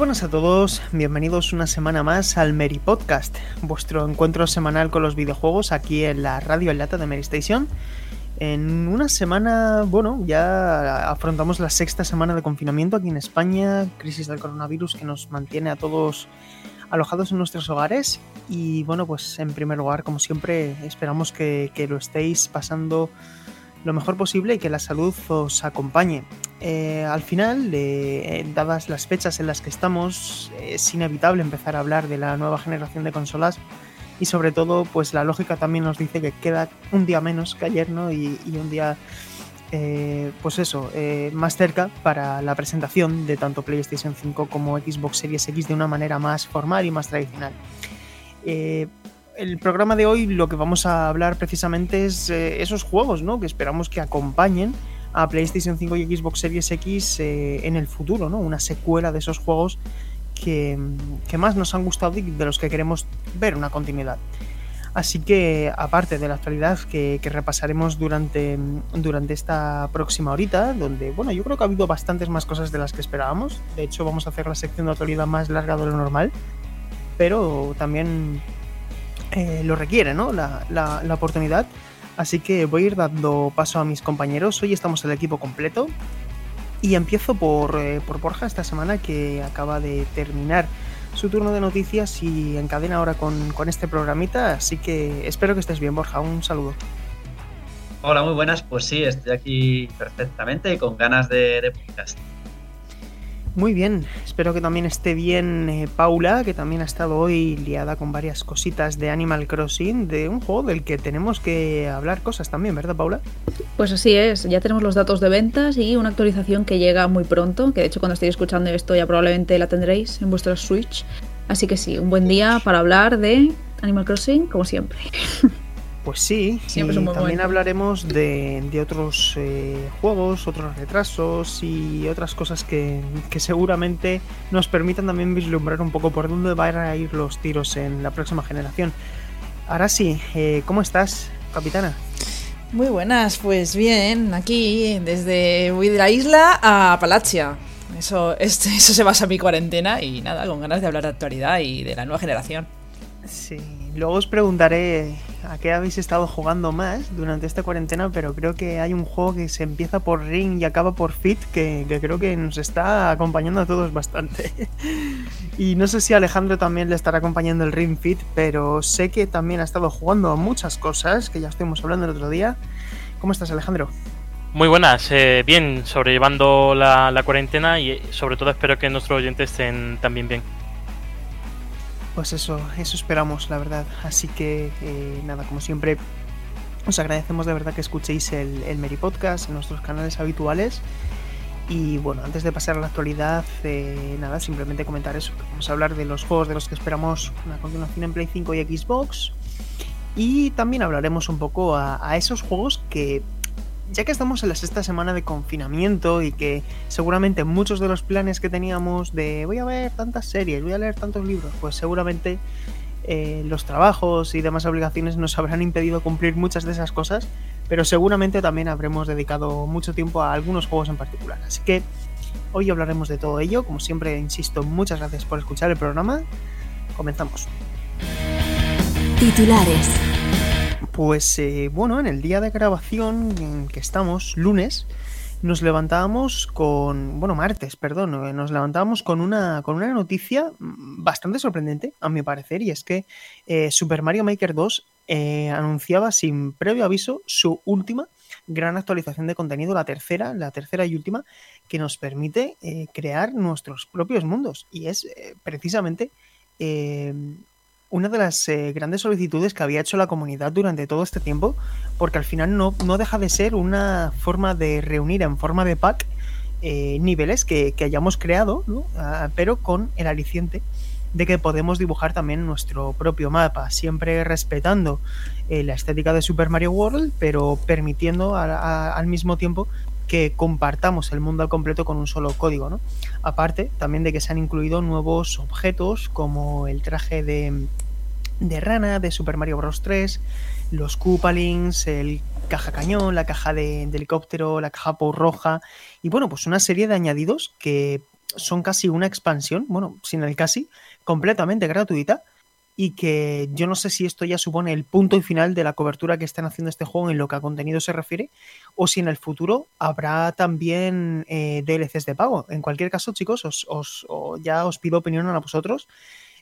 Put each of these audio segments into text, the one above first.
Buenas a todos, bienvenidos una semana más al Mary Podcast, vuestro encuentro semanal con los videojuegos aquí en la radio en lata de Mary Station. En una semana, bueno, ya afrontamos la sexta semana de confinamiento aquí en España, crisis del coronavirus que nos mantiene a todos alojados en nuestros hogares y bueno, pues en primer lugar, como siempre, esperamos que, que lo estéis pasando lo mejor posible y que la salud os acompañe. Eh, al final, eh, dadas las fechas en las que estamos, es inevitable empezar a hablar de la nueva generación de consolas y sobre todo, pues la lógica también nos dice que queda un día menos que ayer, ¿no? Y, un día, eh, pues eso, eh, más cerca para la presentación de tanto PlayStation 5 como Xbox Series X de una manera más formal y más tradicional. El programa de hoy lo que vamos a hablar precisamente es eh, esos juegos, ¿no? Que esperamos que acompañen a PlayStation 5 y Xbox Series X eh, en el futuro, ¿no? Una secuela de esos juegos que, que, más nos han gustado y de los que queremos ver una continuidad. Así que, aparte de la actualidad que, que repasaremos durante, durante esta próxima horita, donde, bueno, yo creo que ha habido bastantes más cosas de las que esperábamos. De hecho, vamos a hacer la sección de actualidad más larga de lo normal. Pero también eh, lo requiere, ¿no? La, la, oportunidad. Así que voy a ir dando paso a mis compañeros. Hoy estamos el equipo completo. Y empiezo por, eh, por Borja esta semana que acaba de terminar su turno de noticias y encadena ahora con, con, este programita. Así que espero que estés bien, Borja. Un saludo. Hola, muy buenas. Pues sí, estoy aquí perfectamente y con ganas de, de podcast. Muy bien, espero que también esté bien eh, Paula, que también ha estado hoy liada con varias cositas de Animal Crossing, de un juego del que tenemos que hablar cosas también, ¿verdad Paula? Pues así es, ya tenemos los datos de ventas y una actualización que llega muy pronto, que de hecho cuando estéis escuchando esto ya probablemente la tendréis en vuestro Switch. Así que sí, un buen día para hablar de Animal Crossing, como siempre. Pues sí, Siempre y también momento. hablaremos de, de otros eh, juegos, otros retrasos y otras cosas que, que, seguramente nos permitan también vislumbrar un poco por dónde van a ir los tiros en la próxima generación. Ahora sí, eh, ¿cómo estás, capitana? Muy buenas, pues bien, aquí desde voy de la isla a Palacia. Eso, este, eso se basa en mi cuarentena y nada, con ganas de hablar de actualidad y de la nueva generación. Sí, luego os preguntaré a qué habéis estado jugando más durante esta cuarentena, pero creo que hay un juego que se empieza por Ring y acaba por Fit que, creo que nos está acompañando a todos bastante. y no sé si Alejandro también le estará acompañando el Ring Fit, pero sé que también ha estado jugando a muchas cosas que ya estuvimos hablando el otro día. ¿Cómo estás, Alejandro? Muy buenas, eh, bien, sobrellevando la cuarentena y sobre todo espero que nuestros oyentes estén también bien. Pues eso, eso esperamos, la verdad. Así que, eh, nada, como siempre, os agradecemos de verdad que escuchéis el, el Meri Podcast en nuestros canales habituales. Y bueno, antes de pasar a la actualidad, eh, nada, simplemente comentar eso. Vamos a hablar de los juegos de los que esperamos una continuación en Play 5 y Xbox. Y también hablaremos un poco a, a esos juegos que ya que estamos en la sexta semana de confinamiento y que seguramente muchos de los planes que teníamos de voy a ver tantas series, voy a leer tantos libros, pues seguramente eh, los trabajos y demás obligaciones nos habrán impedido cumplir muchas de esas cosas, pero seguramente también habremos dedicado mucho tiempo a algunos juegos en particular. Así que hoy hablaremos de todo ello. Como siempre, insisto, muchas gracias por escuchar el programa. Comenzamos. Titulares. Pues eh, bueno, en el día de grabación en que estamos, lunes, nos levantábamos con, bueno, martes, perdón, eh, nos levantábamos con una, con una noticia bastante sorprendente, a mi parecer, y es que eh, Super Mario Maker 2 eh, anunciaba sin previo aviso su última gran actualización de contenido, la tercera, la tercera y última, que nos permite crear nuestros propios mundos, y es precisamente una de las eh, grandes solicitudes que había hecho la comunidad durante todo este tiempo, porque al final no, no, deja de ser una forma de reunir en forma de pack eh, niveles que, que, hayamos creado, ¿no? uh, pero con el aliciente de que podemos dibujar también nuestro propio mapa, siempre respetando eh, la estética de Super Mario World, pero permitiendo al mismo tiempo que compartamos el mundo al completo con un solo código, ¿no? Aparte, también de que se han incluido nuevos objetos como el traje de, de rana de Super Mario Bros. 3, los Koopalings, el caja cañón, la caja de, de helicóptero, la caja por roja y bueno, pues una serie de añadidos que son casi una expansión, bueno, sin el casi, completamente gratuita y que yo no sé si esto ya supone el punto y final de la cobertura que están haciendo este juego en lo que a contenido se refiere o si en el futuro habrá también eh, DLCs de pago. En cualquier caso, chicos, os, ya os pido opinión a vosotros.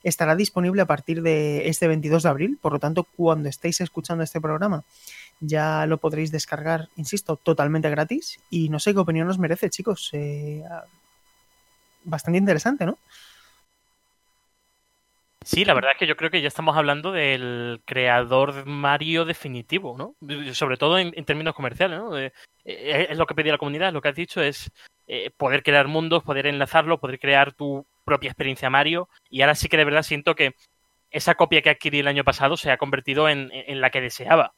Estará disponible a partir de este 22 de abril, por lo tanto, cuando estéis escuchando este programa, ya lo podréis descargar, insisto, totalmente gratis. Y no sé qué opinión os merece, chicos. Eh, bastante interesante, ¿no? Sí, la verdad es que yo creo que ya estamos hablando del creador Mario definitivo, ¿no? Sobre todo en, términos comerciales, ¿no? Eh, es lo que pedía la comunidad, lo que has dicho es eh, poder crear mundos, poder enlazarlo, poder crear tu propia experiencia Mario. Y ahora sí que de verdad siento que esa copia que adquirí el año pasado se ha convertido en, en la que deseaba.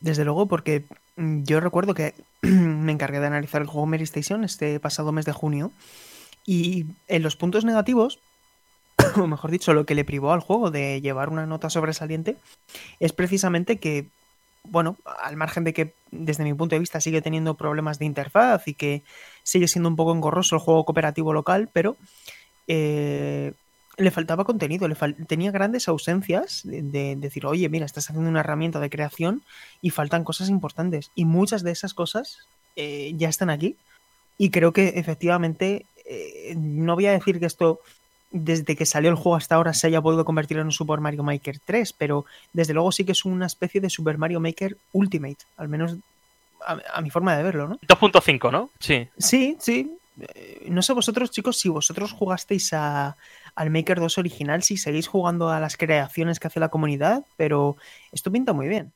Desde luego, porque yo recuerdo que me encargué de analizar el juego Mary Station este pasado mes de junio. Y en los puntos negativos, o mejor dicho, lo que le privó al juego de llevar una nota sobresaliente es precisamente que, bueno, al margen de que desde mi punto de vista sigue teniendo problemas de interfaz y que sigue siendo un poco engorroso el juego cooperativo local, pero eh, le faltaba contenido, le tenía grandes ausencias de, de, decir, oye, mira, estás haciendo una herramienta de creación y faltan cosas importantes. Y muchas de esas cosas eh, ya están aquí. Y creo que efectivamente, eh, no voy a decir que esto desde que salió el juego hasta ahora se haya podido convertir en un Super Mario Maker 3, pero desde luego sí que es una especie de Super Mario Maker Ultimate, al menos a, a mi forma de verlo, ¿no? 2.5, ¿no? Sí. Sí, sí. Eh, no sé vosotros, chicos, si vosotros jugasteis a, al Maker 2 original, si seguís jugando a las creaciones que hace la comunidad, pero esto pinta muy bien.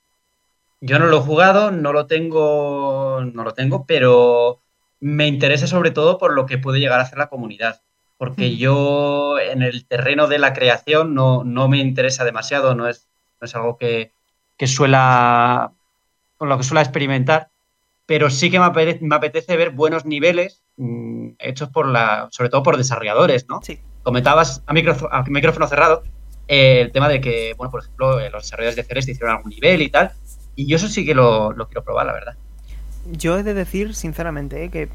Yo no lo he jugado, no lo tengo, no lo tengo, pero me interesa sobre todo por lo que puede llegar a hacer la comunidad porque mm. yo en el terreno de la creación no, no me interesa demasiado, no es, no es algo que, que, suela, con lo que suela experimentar, pero sí que me apetece, me apetece ver buenos niveles mmm, hechos por la, sobre todo por desarrolladores, ¿no? Sí. Comentabas a micrófono, a micrófono cerrado eh, el tema de que, bueno, por ejemplo, eh, los desarrolladores de Celeste hicieron algún nivel y tal, y yo eso sí que lo, lo quiero probar, la verdad. Yo he de decir, sinceramente, eh, que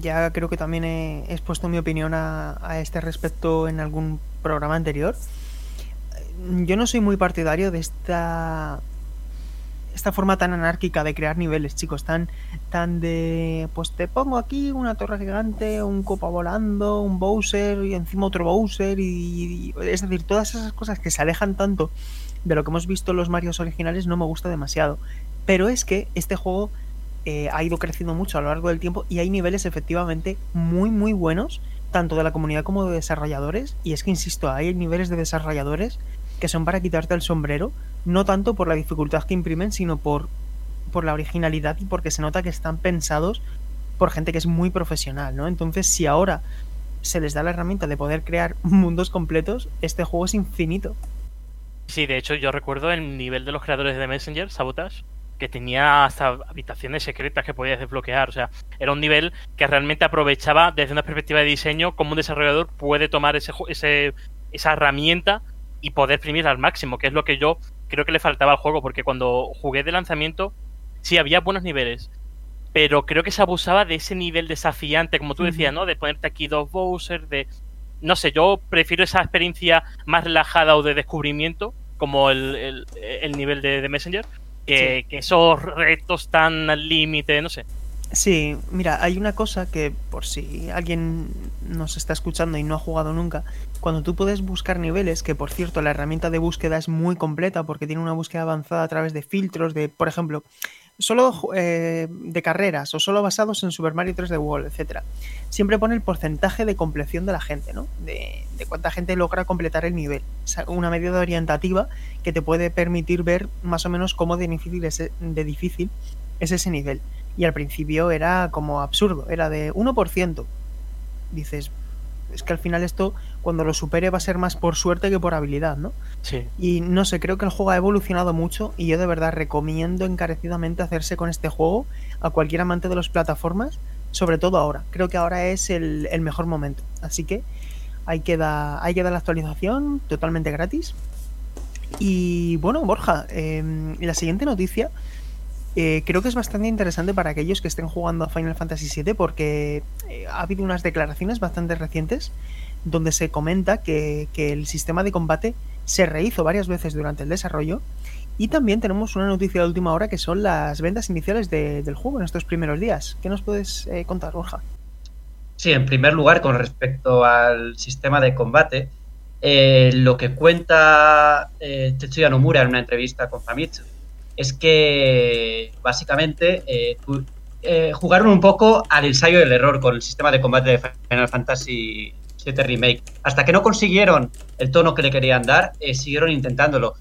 ya creo que también he expuesto mi opinión a, a, este respecto en algún programa anterior. Yo no soy muy partidario de esta esta forma tan anárquica de crear niveles, chicos, tan tan de pues te pongo aquí una torre gigante, un copa volando, un Bowser y encima otro Bowser y, y es decir, todas esas cosas que se alejan tanto de lo que hemos visto en los Marios originales no me gusta demasiado. Pero es que este juego eh, ha ido creciendo mucho a lo largo del tiempo y hay niveles efectivamente muy muy buenos, tanto de la comunidad como de desarrolladores, y es que, insisto, hay niveles de desarrolladores que son para quitarte el sombrero, no tanto por la dificultad que imprimen, sino por, por la originalidad y porque se nota que están pensados por gente que es muy profesional, ¿no? Entonces, si ahora se les da la herramienta de poder crear mundos completos, este juego es infinito. Sí, de hecho, yo recuerdo el nivel de los creadores de Messenger, Sabotage, que tenía hasta habitaciones secretas que podías desbloquear. O sea, era un nivel que realmente aprovechaba desde una perspectiva de diseño cómo un desarrollador puede tomar ese, ese, esa herramienta y poder exprimirla al máximo, que es lo que yo creo que le faltaba al juego, porque cuando jugué de lanzamiento, sí había buenos niveles, pero creo que se abusaba de ese nivel desafiante, como tú decías, ¿no? De ponerte aquí dos Bowser, de... No sé, yo prefiero esa experiencia más relajada o de descubrimiento, como el, el, el nivel de, de Messenger, que, sí. que esos retos tan al límite, no sé. Sí, mira, hay una cosa que por si alguien nos está escuchando y no ha jugado nunca, cuando tú puedes buscar niveles, que por cierto la herramienta de búsqueda es muy completa porque tiene una búsqueda avanzada a través de filtros, de, por ejemplo, solo eh, de carreras o solo basados en Super Mario 3D World, etc. Siempre pone el porcentaje de compleción de la gente, ¿no? De, de cuánta gente logra completar el nivel. Una medida orientativa que te puede permitir ver más o menos cómo de difícil es, de difícil es ese nivel. Y al principio era como absurdo, era de 1%. Dices, es que al final esto, cuando lo supere, va a ser más por suerte que por habilidad, ¿no? Sí. Y no sé, creo que el juego ha evolucionado mucho y yo de verdad recomiendo encarecidamente hacerse con este juego a cualquier amante de las plataformas, sobre todo ahora. Creo que ahora es el, el mejor momento. Así que ahí queda, ahí queda la actualización totalmente gratis. Y bueno, Borja, eh, la siguiente noticia eh, creo que es bastante interesante para aquellos que estén jugando a Final Fantasy VII porque eh, ha habido unas declaraciones bastante recientes donde se comenta que, que, el sistema de combate se rehizo varias veces durante el desarrollo y también tenemos una noticia de última hora que son las ventas iniciales de, del juego en estos primeros días. ¿Qué nos puedes eh, contar, Borja? Sí, en primer lugar, con respecto al sistema de combate, lo que cuenta eh, Tetsuya Nomura en una entrevista con Famitsu es que básicamente eh, eh, jugaron un poco al ensayo del error con el sistema de combate de Final Fantasy VII Remake. Hasta que no consiguieron el tono que le querían dar, eh, siguieron intentándolo.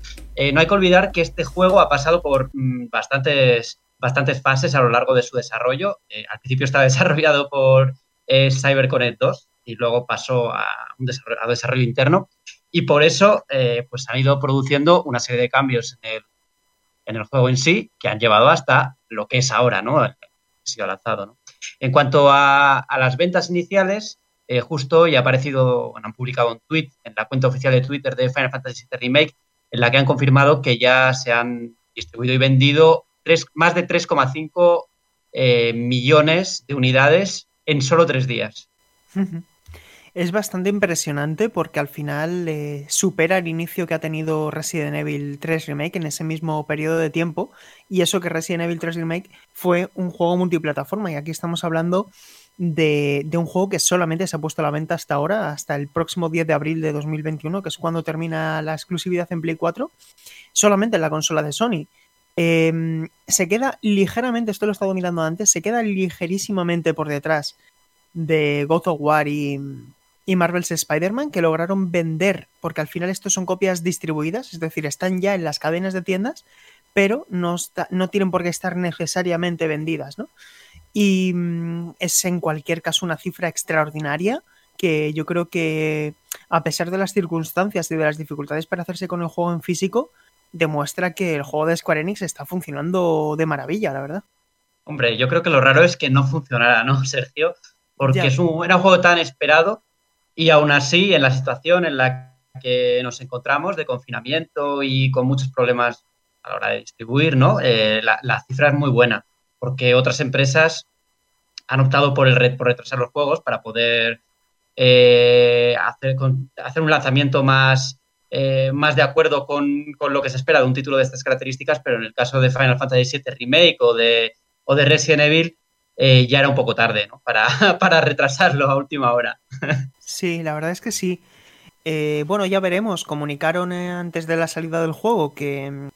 No hay que olvidar que este juego ha pasado por mmm, bastantes, bastantes fases a lo largo de su desarrollo. Al principio estaba desarrollado por CyberConnect 2 y luego pasó a un desarrollo, interno. Y por eso pues han ido produciendo una serie de cambios en el, en el juego en sí que han llevado hasta lo que es ahora, ¿no? Ha sido lanzado. En cuanto a, las ventas iniciales, eh, justo hoy ha aparecido, han publicado un tweet en la cuenta oficial de Twitter de Final Fantasy VII Remake en la que han confirmado que ya se han distribuido y vendido tres, más de 3,5 eh, millones de unidades en solo tres días. Es bastante impresionante porque al final eh, supera el inicio que ha tenido Resident Evil 3 Remake en ese mismo periodo de tiempo. Y eso que Resident Evil 3 Remake fue un juego multiplataforma. Y aquí estamos hablando de, de, un juego que solamente se ha puesto a la venta hasta ahora, hasta el próximo 10 de abril de 2021, que es cuando termina la exclusividad en Play 4, solamente en la consola de Sony. Eh, se queda ligeramente, esto lo he estado mirando antes, se queda ligerísimamente por detrás de God of War y, y Marvel's Spider-Man que lograron vender, porque al final estos son copias distribuidas, es decir, están ya en las cadenas de tiendas, pero no, está, no tienen por qué estar necesariamente vendidas, ¿no? Y mm, es en cualquier caso una cifra extraordinaria que yo creo que a pesar de las circunstancias y de las dificultades para hacerse con el juego en físico, demuestra que el juego de Square Enix está funcionando de maravilla, la verdad. Hombre, yo creo que lo raro es que no funcionara, ¿no, Sergio? Porque es un, era un juego tan esperado y aún así, en la situación en la que nos encontramos de confinamiento y con muchos problemas a la hora de distribuir, ¿no? Eh, la, cifra es muy buena, porque otras empresas han optado por, el por retrasar los juegos para poder eh, hacer, con, hacer, un lanzamiento más, eh, más de acuerdo con, con, lo que se espera de un título de estas características, pero en el caso de Final Fantasy VII Remake o de, o de Resident Evil, eh, ya era un poco tarde, ¿no? Para, para retrasarlo a última hora. sí, la verdad es que sí. Eh, bueno, ya veremos. Comunicaron eh, antes de la salida del juego que mm,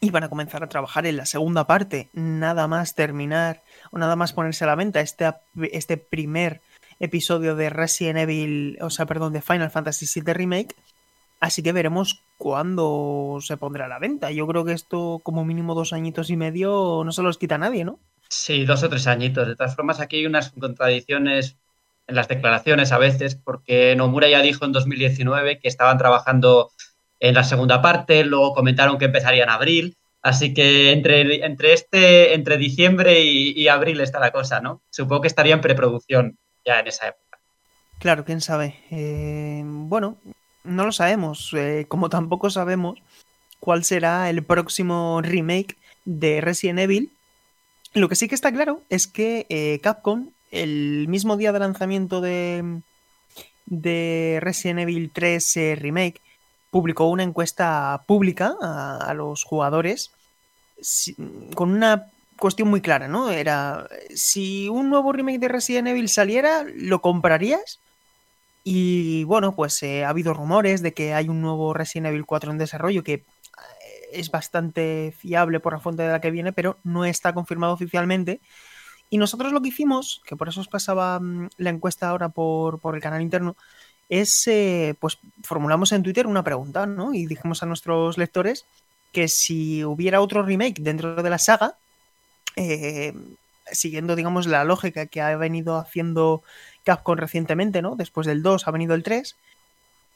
iban a comenzar a trabajar en la segunda parte, nada más terminar o nada más ponerse a la venta este, este primer episodio de Resident Evil, o sea, perdón, de Final Fantasy VII Remake. Así que veremos cuándo se pondrá a la venta. Yo creo que esto, como mínimo dos añitos y medio, no se los quita nadie, ¿no? Sí, dos o tres añitos. De todas formas, aquí hay unas contradicciones en las declaraciones a veces, porque Nomura ya dijo en 2019 que estaban trabajando en la segunda parte, luego comentaron que empezaría en abril, así que entre, entre, este, entre diciembre y, abril está la cosa, ¿no? Supongo que estaría en preproducción ya en esa época. Claro, quién sabe. Eh, bueno, no lo sabemos, eh, como tampoco sabemos cuál será el próximo remake de Resident Evil. Lo que sí que está claro es que eh, Capcom, el mismo día de lanzamiento de, de Resident Evil 3 eh, Remake, publicó una encuesta pública a, los jugadores con una cuestión muy clara, ¿no? Era, si un nuevo remake de Resident Evil saliera, ¿lo comprarías? Y bueno, pues eh, ha habido rumores de que hay un nuevo Resident Evil 4 en desarrollo que es bastante fiable por la fuente de la que viene, pero no está confirmado oficialmente. Y nosotros lo que hicimos, que por eso os pasaba mm, la encuesta ahora por, por el canal interno, es, eh, pues formulamos en Twitter una pregunta, ¿no? Y dijimos a nuestros lectores que si hubiera otro remake dentro de la saga, eh, siguiendo, digamos, la lógica que ha venido haciendo Capcom recientemente, ¿no? Después del 2 ha venido el 3.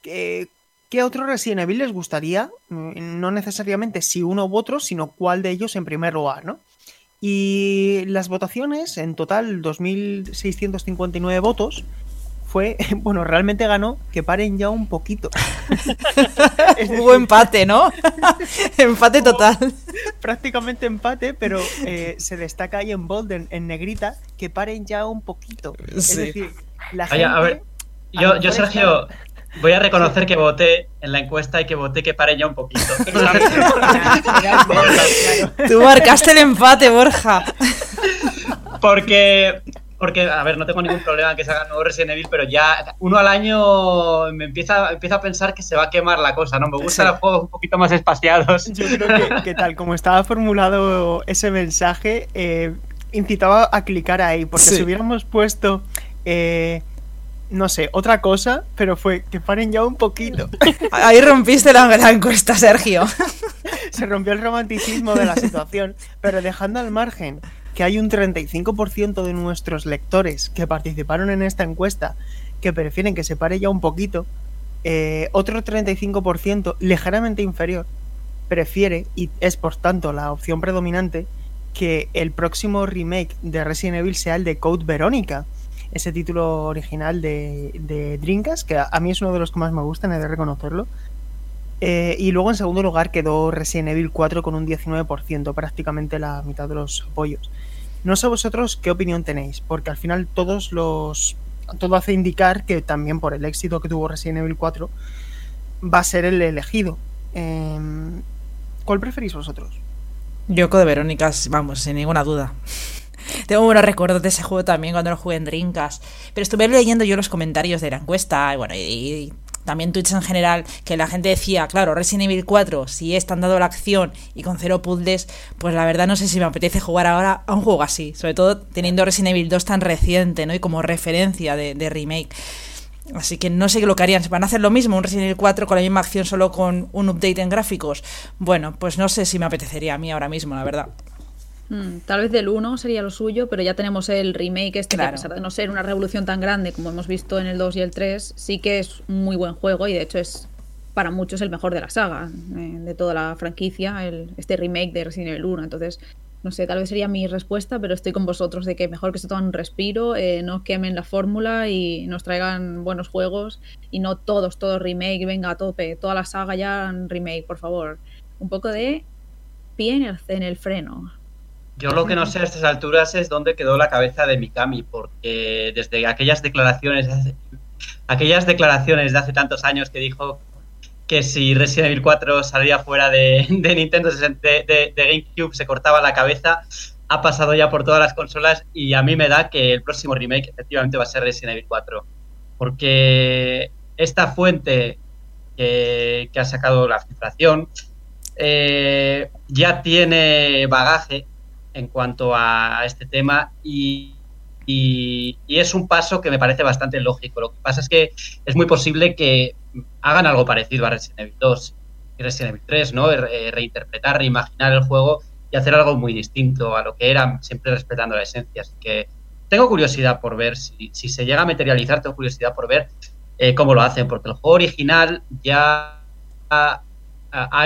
¿Qué, qué otro Resident Evil les gustaría? Mm, no necesariamente si uno u otro, sino cuál de ellos en primer lugar, ¿no? Y las votaciones, en total 2.659 votos, fue, bueno, realmente ganó que paren ya un poquito. Hubo empate, ¿no? empate total. Prácticamente empate, pero eh, se destaca ahí en bold, en, negrita, que paren ya un poquito. Es decir, la gente... a ver, yo, yo Sergio, voy a reconocer que voté en la encuesta y que voté que paren ya un poquito. Tú marcaste el empate, Borja. Porque porque, a ver, no tengo ningún problema en que se haga nuevo Resident Evil, pero ya uno al año me empieza, empieza a pensar que se va a quemar la cosa, ¿no? Me gustan los juegos un poquito más espaciados. Yo creo que, tal como estaba formulado ese mensaje, eh, incitaba a clicar ahí, porque si hubiéramos puesto... Eh, no sé, otra cosa, pero fue que paren ya un poquito. Ahí rompiste la, la encuesta, Sergio. Se rompió el romanticismo de la situación, pero dejando al margen que hay un 35% de nuestros lectores que participaron en esta encuesta que prefieren que se pare ya un poquito, eh, otro 35% ligeramente inferior prefiere, y es por tanto la opción predominante, que el próximo remake de Resident Evil sea el de Code Verónica, ese título original de, de Drinkas, que a, mí es uno de los que más me gustan, he de reconocerlo. Eh, y luego en segundo lugar quedó Resident Evil 4 con un 19%, prácticamente la mitad de los apoyos. No sé vosotros qué opinión tenéis, porque al final todos los. Todo hace indicar que también por el éxito que tuvo Resident Evil 4 va a ser el elegido. Em, ¿Cuál preferís vosotros? Yo de Verónica, vamos, sin ninguna duda. Tengo buenos recuerdos de ese juego también cuando lo jugué en Drinkas. Pero estuve leyendo yo los comentarios de la encuesta y bueno, y también Twitch en general, que la gente decía, claro, Resident Evil 4, si es tan dado la acción y con cero puzzles, pues la verdad no sé si me apetece jugar ahora a un juego así, sobre todo teniendo Resident Evil 2 tan reciente, ¿no? Y como referencia de, remake. Así que no sé qué lo que harían. ¿Van a hacer lo mismo? ¿Un Resident Evil 4 con la misma acción solo con un update en gráficos? Bueno, pues no sé si me apetecería a mí ahora mismo, la verdad. Mm, tal vez del 1 sería lo suyo, pero ya tenemos el remake este que a pesar de no ser una revolución tan grande como hemos visto en el 2 y el 3, sí que es un muy buen juego y de hecho es para muchos el mejor de la saga, eh, de toda la franquicia, el, este remake de Resident Evil 1. Entonces, no sé, tal vez sería mi respuesta, pero estoy con vosotros de que mejor que se tomen un respiro, eh, no quemen la fórmula y nos traigan buenos juegos y no todos, todos remake, venga a tope, toda la saga ya remake, por favor. Un poco de pie en el, en el freno. Yo lo que no sé a estas alturas es dónde quedó la cabeza de Mikami, porque desde aquellas declaraciones, aquellas declaraciones de hace tantos años que dijo que si Resident Evil 4 salía fuera de, Nintendo de, GameCube se cortaba la cabeza, ha pasado ya por todas las consolas y a mí me da que el próximo remake efectivamente va a ser Resident Evil 4, porque esta fuente que, ha sacado la filtración eh, ya tiene bagaje en cuanto a este tema y, es un paso que me parece bastante lógico. Lo que pasa es que es muy posible que hagan algo parecido a Resident Evil 2 y Resident Evil 3, ¿no? reinterpretar, reimaginar el juego y hacer algo muy distinto a lo que era, siempre respetando la esencia. Así que tengo curiosidad por ver si, se llega a materializar, tengo curiosidad por ver eh, cómo lo hacen, porque el juego original ya ha,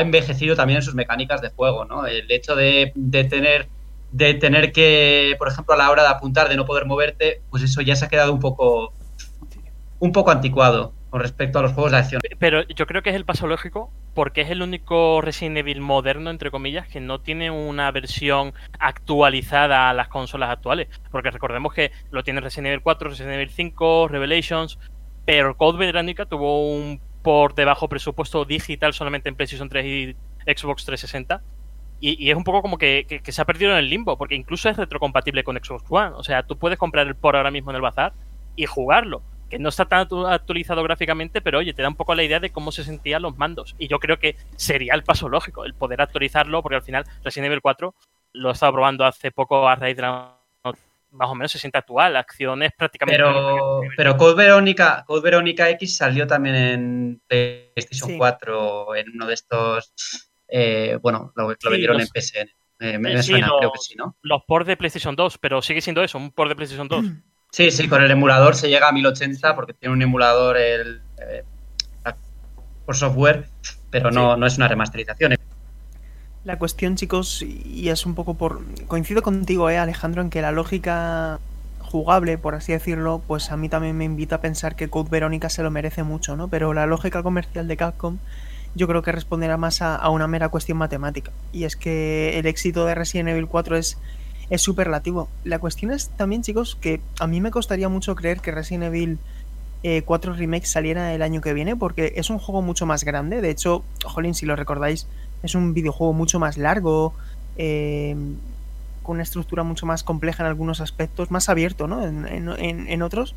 envejecido también en sus mecánicas de juego, ¿no? El hecho de, de tener de tener que, por ejemplo, a la hora de apuntar, de no poder moverte, pues eso ya se ha quedado un poco, un poco anticuado con respecto a los juegos de acción. Pero yo creo que es el paso lógico porque es el único Resident Evil moderno, entre comillas, que no tiene una versión actualizada a las consolas actuales. Porque recordemos que lo tiene Resident Evil 4, Resident Evil 5, Revelations, pero Code Verónica tuvo un por debajo presupuesto digital solamente en PlayStation 3 y Xbox 360 y, es un poco como que, se ha perdido en el limbo, porque incluso es retrocompatible con Xbox One. O sea, tú puedes comprar el por ahora mismo en el bazar y jugarlo. Que no está tan actualizado gráficamente, pero oye, te da un poco la idea de cómo se sentían los mandos. Y yo creo que sería el paso lógico, el poder actualizarlo, porque al final Resident Evil 4 lo he estado probando hace poco a raíz de la más o menos se siente actual, acciones prácticamente. Pero, pero Code Verónica, Code Verónica X salió también en PlayStation 4 en uno de estos eh, bueno, lo, lo vendieron en PSN. Eh, me, Eh, me sí, suena, los- creo que sí, ¿no? Los ports de PlayStation 2, pero sigue siendo eso, un port de PlayStation 2. Sí, sí, con el emulador se llega a 1080 porque tiene un emulador el, eh, por software, pero no, no es una remasterización. La cuestión, chicos, y es un poco por. Coincido contigo, eh, Alejandro, en que la lógica jugable, por así decirlo, pues a mí también me invita a pensar que Code Verónica se lo merece mucho, ¿no? Pero la lógica comercial de Capcom yo creo que responderá más a, a una mera cuestión matemática. Y es que el éxito de Resident Evil 4 es, es superlativo. La cuestión es también, chicos, que a mí me costaría mucho creer que Resident Evil eh, 4 Remake saliera el año que viene, porque es un juego mucho más grande. De hecho, jolín, si lo recordáis, es un videojuego mucho más largo, eh, con una estructura mucho más compleja en algunos aspectos, más abierto, ¿no? En- en- en otros.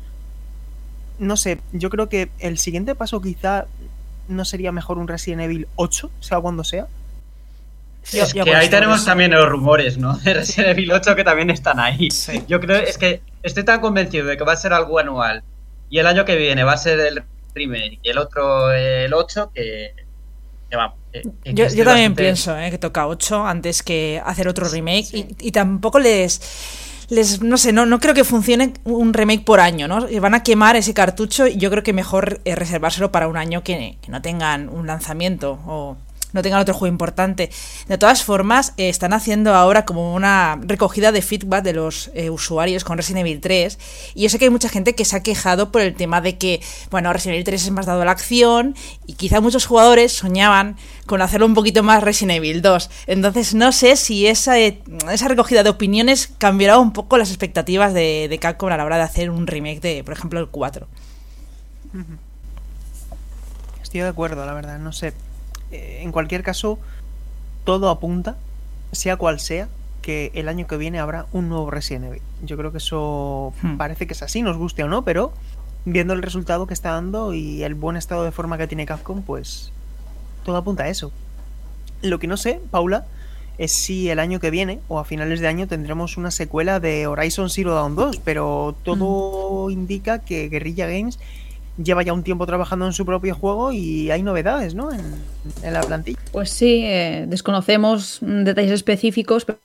No sé, yo creo que el siguiente paso quizá no sería mejor un Resident Evil 8, sea cuando sea. Yo- es yo que ahí tenemos también los rumores, ¿no? De Resident Evil 8 que también están ahí. Sí. Yo creo, es que estoy tan convencido de que va a ser algo anual y el año que viene va a ser el remake y el otro el 8 que, que vamos. que- que Yo, también bastante- pienso eh, que toca 8 antes que hacer otro remake y, y tampoco les... Les, no sé, no, no creo que funcione un remake por año, ¿no? Van a quemar ese cartucho y yo creo que mejor eh, reservárselo para un año que, que no tengan un lanzamiento o no tengan otro juego importante. De todas formas, eh, están haciendo ahora como una recogida de feedback de los eh, usuarios con Resident Evil 3 y yo sé que hay mucha gente que se ha quejado por el tema de que, bueno, Resident Evil 3 es más dado a la acción y quizá muchos jugadores soñaban con hacerlo un poquito más Resident Evil 2. Entonces no sé si esa, eh, esa recogida de opiniones cambiará un poco las expectativas de, de Capcom a la hora de hacer un remake de, por ejemplo, el 4. Estoy de acuerdo, la verdad, no sé. Eh, en cualquier caso, todo apunta, sea cual sea, que el año que viene habrá un nuevo Resident Evil. Yo creo que eso Hmm. parece que es así, nos guste o no, pero viendo el resultado que está dando y el buen estado de forma que tiene Capcom, pues todo apunta a eso. Lo que no sé, Paula, es si el año que viene o a finales de año tendremos una secuela de Horizon Zero Dawn 2, pero todo indica que Guerrilla Games lleva ya un tiempo trabajando en su propio juego y hay novedades, ¿no? En, la plantilla. Pues sí, eh, desconocemos detalles específicos, pe-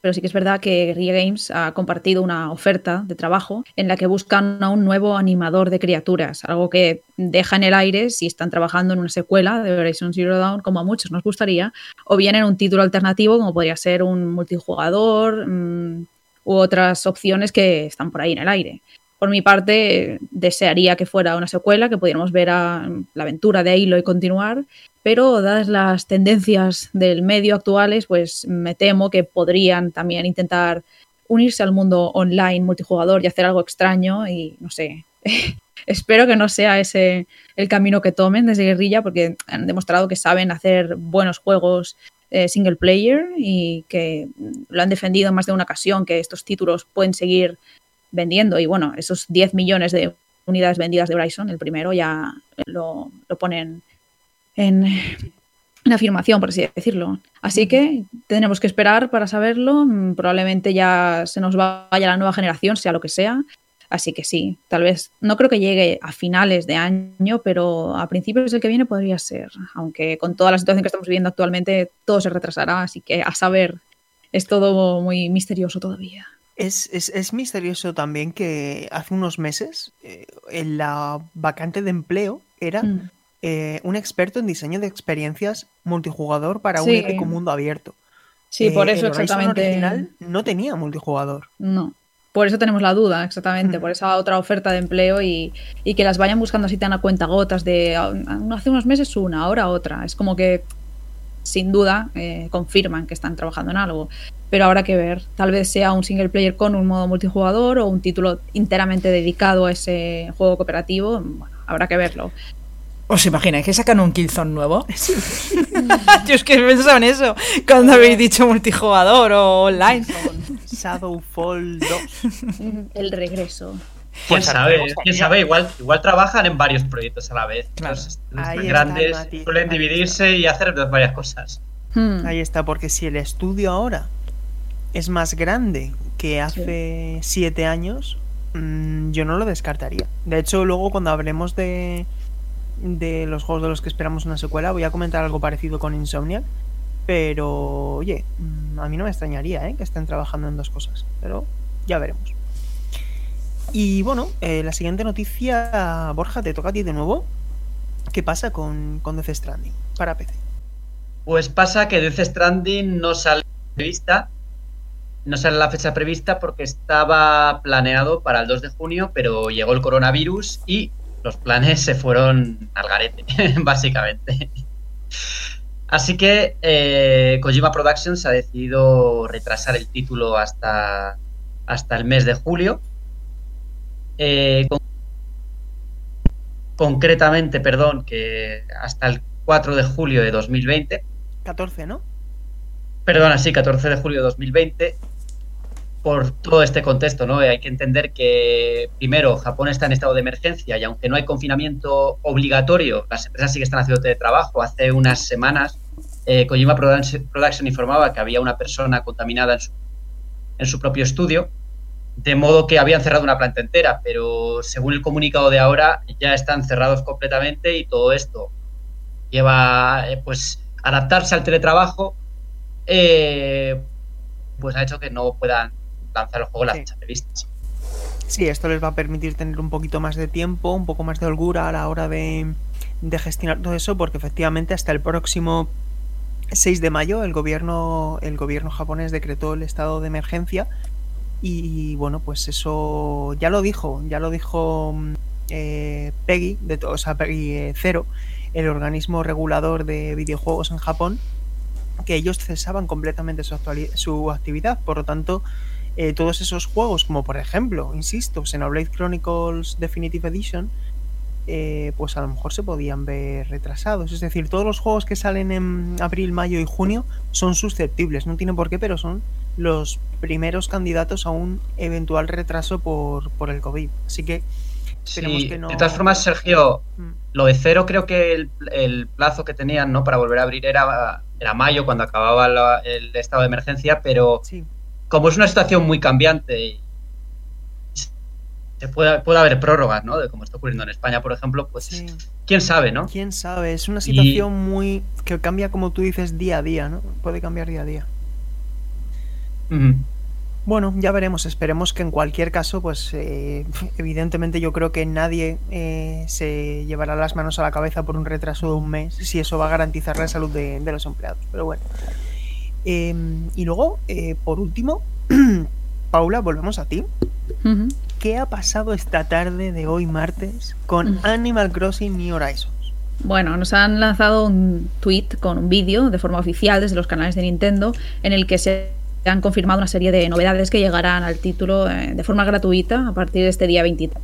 pero sí que es verdad que Guerrilla Games ha compartido una oferta de trabajo en la que buscan a un nuevo animador de criaturas, algo que deja en el aire si están trabajando en una secuela de Horizon Zero Dawn, como a muchos nos gustaría, o bien en un título alternativo, como podría ser un multijugador mm, u otras opciones que están por ahí en el aire. Por mi parte, desearía que fuera una secuela, que pudiéramos ver a la aventura de Halo y continuar, pero dadas las tendencias del medio actuales, pues me temo que podrían también intentar unirse al mundo online multijugador y hacer algo extraño y no sé. Espero que no sea ese el camino que tomen desde Guerrilla porque han demostrado que saben hacer buenos juegos eh, single player y que lo han defendido en más de una ocasión que estos títulos pueden seguir vendiendo y bueno, esos 10 millones de unidades vendidas de Horizon, el primero ya lo, lo ponen en, en afirmación, por así decirlo. Así que tendremos que esperar para saberlo. Mm, Probablemente ya se nos vaya la nueva generación, sea lo que sea. Así que sí, tal vez no creo que llegue a finales de año, pero a principios del que viene podría ser. Aunque con toda la situación que estamos viviendo actualmente, todo se retrasará, así que a saber, es todo muy misterioso todavía. Es, es, es misterioso también que hace unos meses eh, en la vacante de empleo era Mm. eh, un experto en diseño de experiencias multijugador para un épico mundo abierto. Sí, Eh, por eso el exactamente. original no tenía multijugador. No. Por eso tenemos la duda, exactamente, Mm. por esa otra oferta de empleo y, y que las vayan buscando así tan a cuenta gotas de ah, hace unos meses una, ahora otra. Es como que sin duda eh, confirman que están trabajando en algo. Pero habrá que ver, tal vez sea un single player con un modo multijugador o un título enteramente dedicado a ese juego cooperativo. Bueno, habrá que verlo. ¿Os imagináis que sacan un Killzone nuevo? Yo es que pensaba en eso cuando habéis dicho multijugador o online. Shadowfall 2. El regreso. ¿Quién Pues sabe? ¿Quién sabe? Igual, igual trabajan en varios proyectos a la vez. Claro. Los grandes matiz, suelen dividirse y hacer varias cosas. Hmm. Ahí está, porque si el estudio ahora es más grande que hace siete años, mm, yo no lo descartaría. De hecho, luego cuando hablemos de, de los juegos de los que esperamos una secuela, voy a comentar algo parecido con Insomniac. Pero, oye, mm, a mí no me extrañaría ¿eh? que estén trabajando en dos cosas, pero ya veremos. Y bueno, eh, la siguiente noticia, Borja, te toca a ti de nuevo. ¿Qué pasa con, con Death Stranding para PC? Pues pasa que Death Stranding no sale prevista, no sale la fecha prevista porque estaba planeado para el 2 de junio, pero llegó el coronavirus y los planes se fueron al garete, básicamente. Así que eh, Kojima Productions ha decidido retrasar el título hasta, hasta el mes de julio. Eh, con- concretamente, perdón, que hasta el 4 de julio de 2020. 14, ¿no? Perdona, sí, 14 de julio de 2020. Por todo este contexto, ¿no? Hay que entender que, primero, Japón está en estado de emergencia y aunque no hay confinamiento obligatorio, las empresas sí que están haciendo teletrabajo. Hace unas semanas, eh, Kojima Production Production informaba que había una persona contaminada en su, en su propio estudio, de modo que habían cerrado una planta entera, pero según el comunicado de ahora, ya están cerrados completamente y todo esto lleva, eh, pues, adaptarse al teletrabajo, eh, pues ha hecho que no puedan lanzar el juego en la Sí. fecha prevista. Sí, esto les va a permitir tener un poquito más de tiempo, un poco más de holgura a la hora de, de gestionar todo eso, porque efectivamente hasta el próximo 6 de mayo el gobierno, el gobierno japonés decretó el estado de emergencia y bueno, pues eso ya lo dijo, ya lo dijo mm, eh, Peggy, de, o sea, Peggy eh, Zero, el organismo regulador de videojuegos en Japón, que ellos cesaban completamente su, su actividad, por lo tanto eh, todos esos juegos, como por ejemplo, insisto, Xenoblade Chronicles Definitive Edition, eh, pues a lo mejor se podían ver retrasados. Es decir, todos los juegos que salen en abril, mayo y junio son susceptibles, no tienen por qué, pero son los primeros candidatos a un eventual retraso por, por el COVID. Así que esperemos Sí, que no. De todas formas, Sergio, Mm, lo de cero creo que el, el plazo que tenían ¿no? para volver a abrir era, era mayo, cuando acababa la- el estado de emergencia, pero Sí, como es una situación muy cambiante, y se puede, puede haber prórrogas, ¿no? De como está ocurriendo en España, por ejemplo, pues sí. quién sabe, ¿no? Quién sabe, es una Y- situación muy. que cambia, como tú dices, día a día, ¿no? Puede cambiar día a día. Bueno, ya veremos. Esperemos que en cualquier caso, pues eh, evidentemente yo creo que nadie eh, se llevará las manos a la cabeza por un retraso de un mes si eso va a garantizar la salud de, de los empleados. Pero bueno. Eh, y luego, eh, por último, Paula, volvemos a ti. ¿Qué ha pasado esta tarde de hoy martes con. Animal Crossing New Horizons? Bueno, nos han lanzado un tweet con un vídeo de forma oficial desde los canales de Nintendo en el que se han confirmado una serie de novedades que llegarán al título eh, de forma gratuita a partir de este día 23.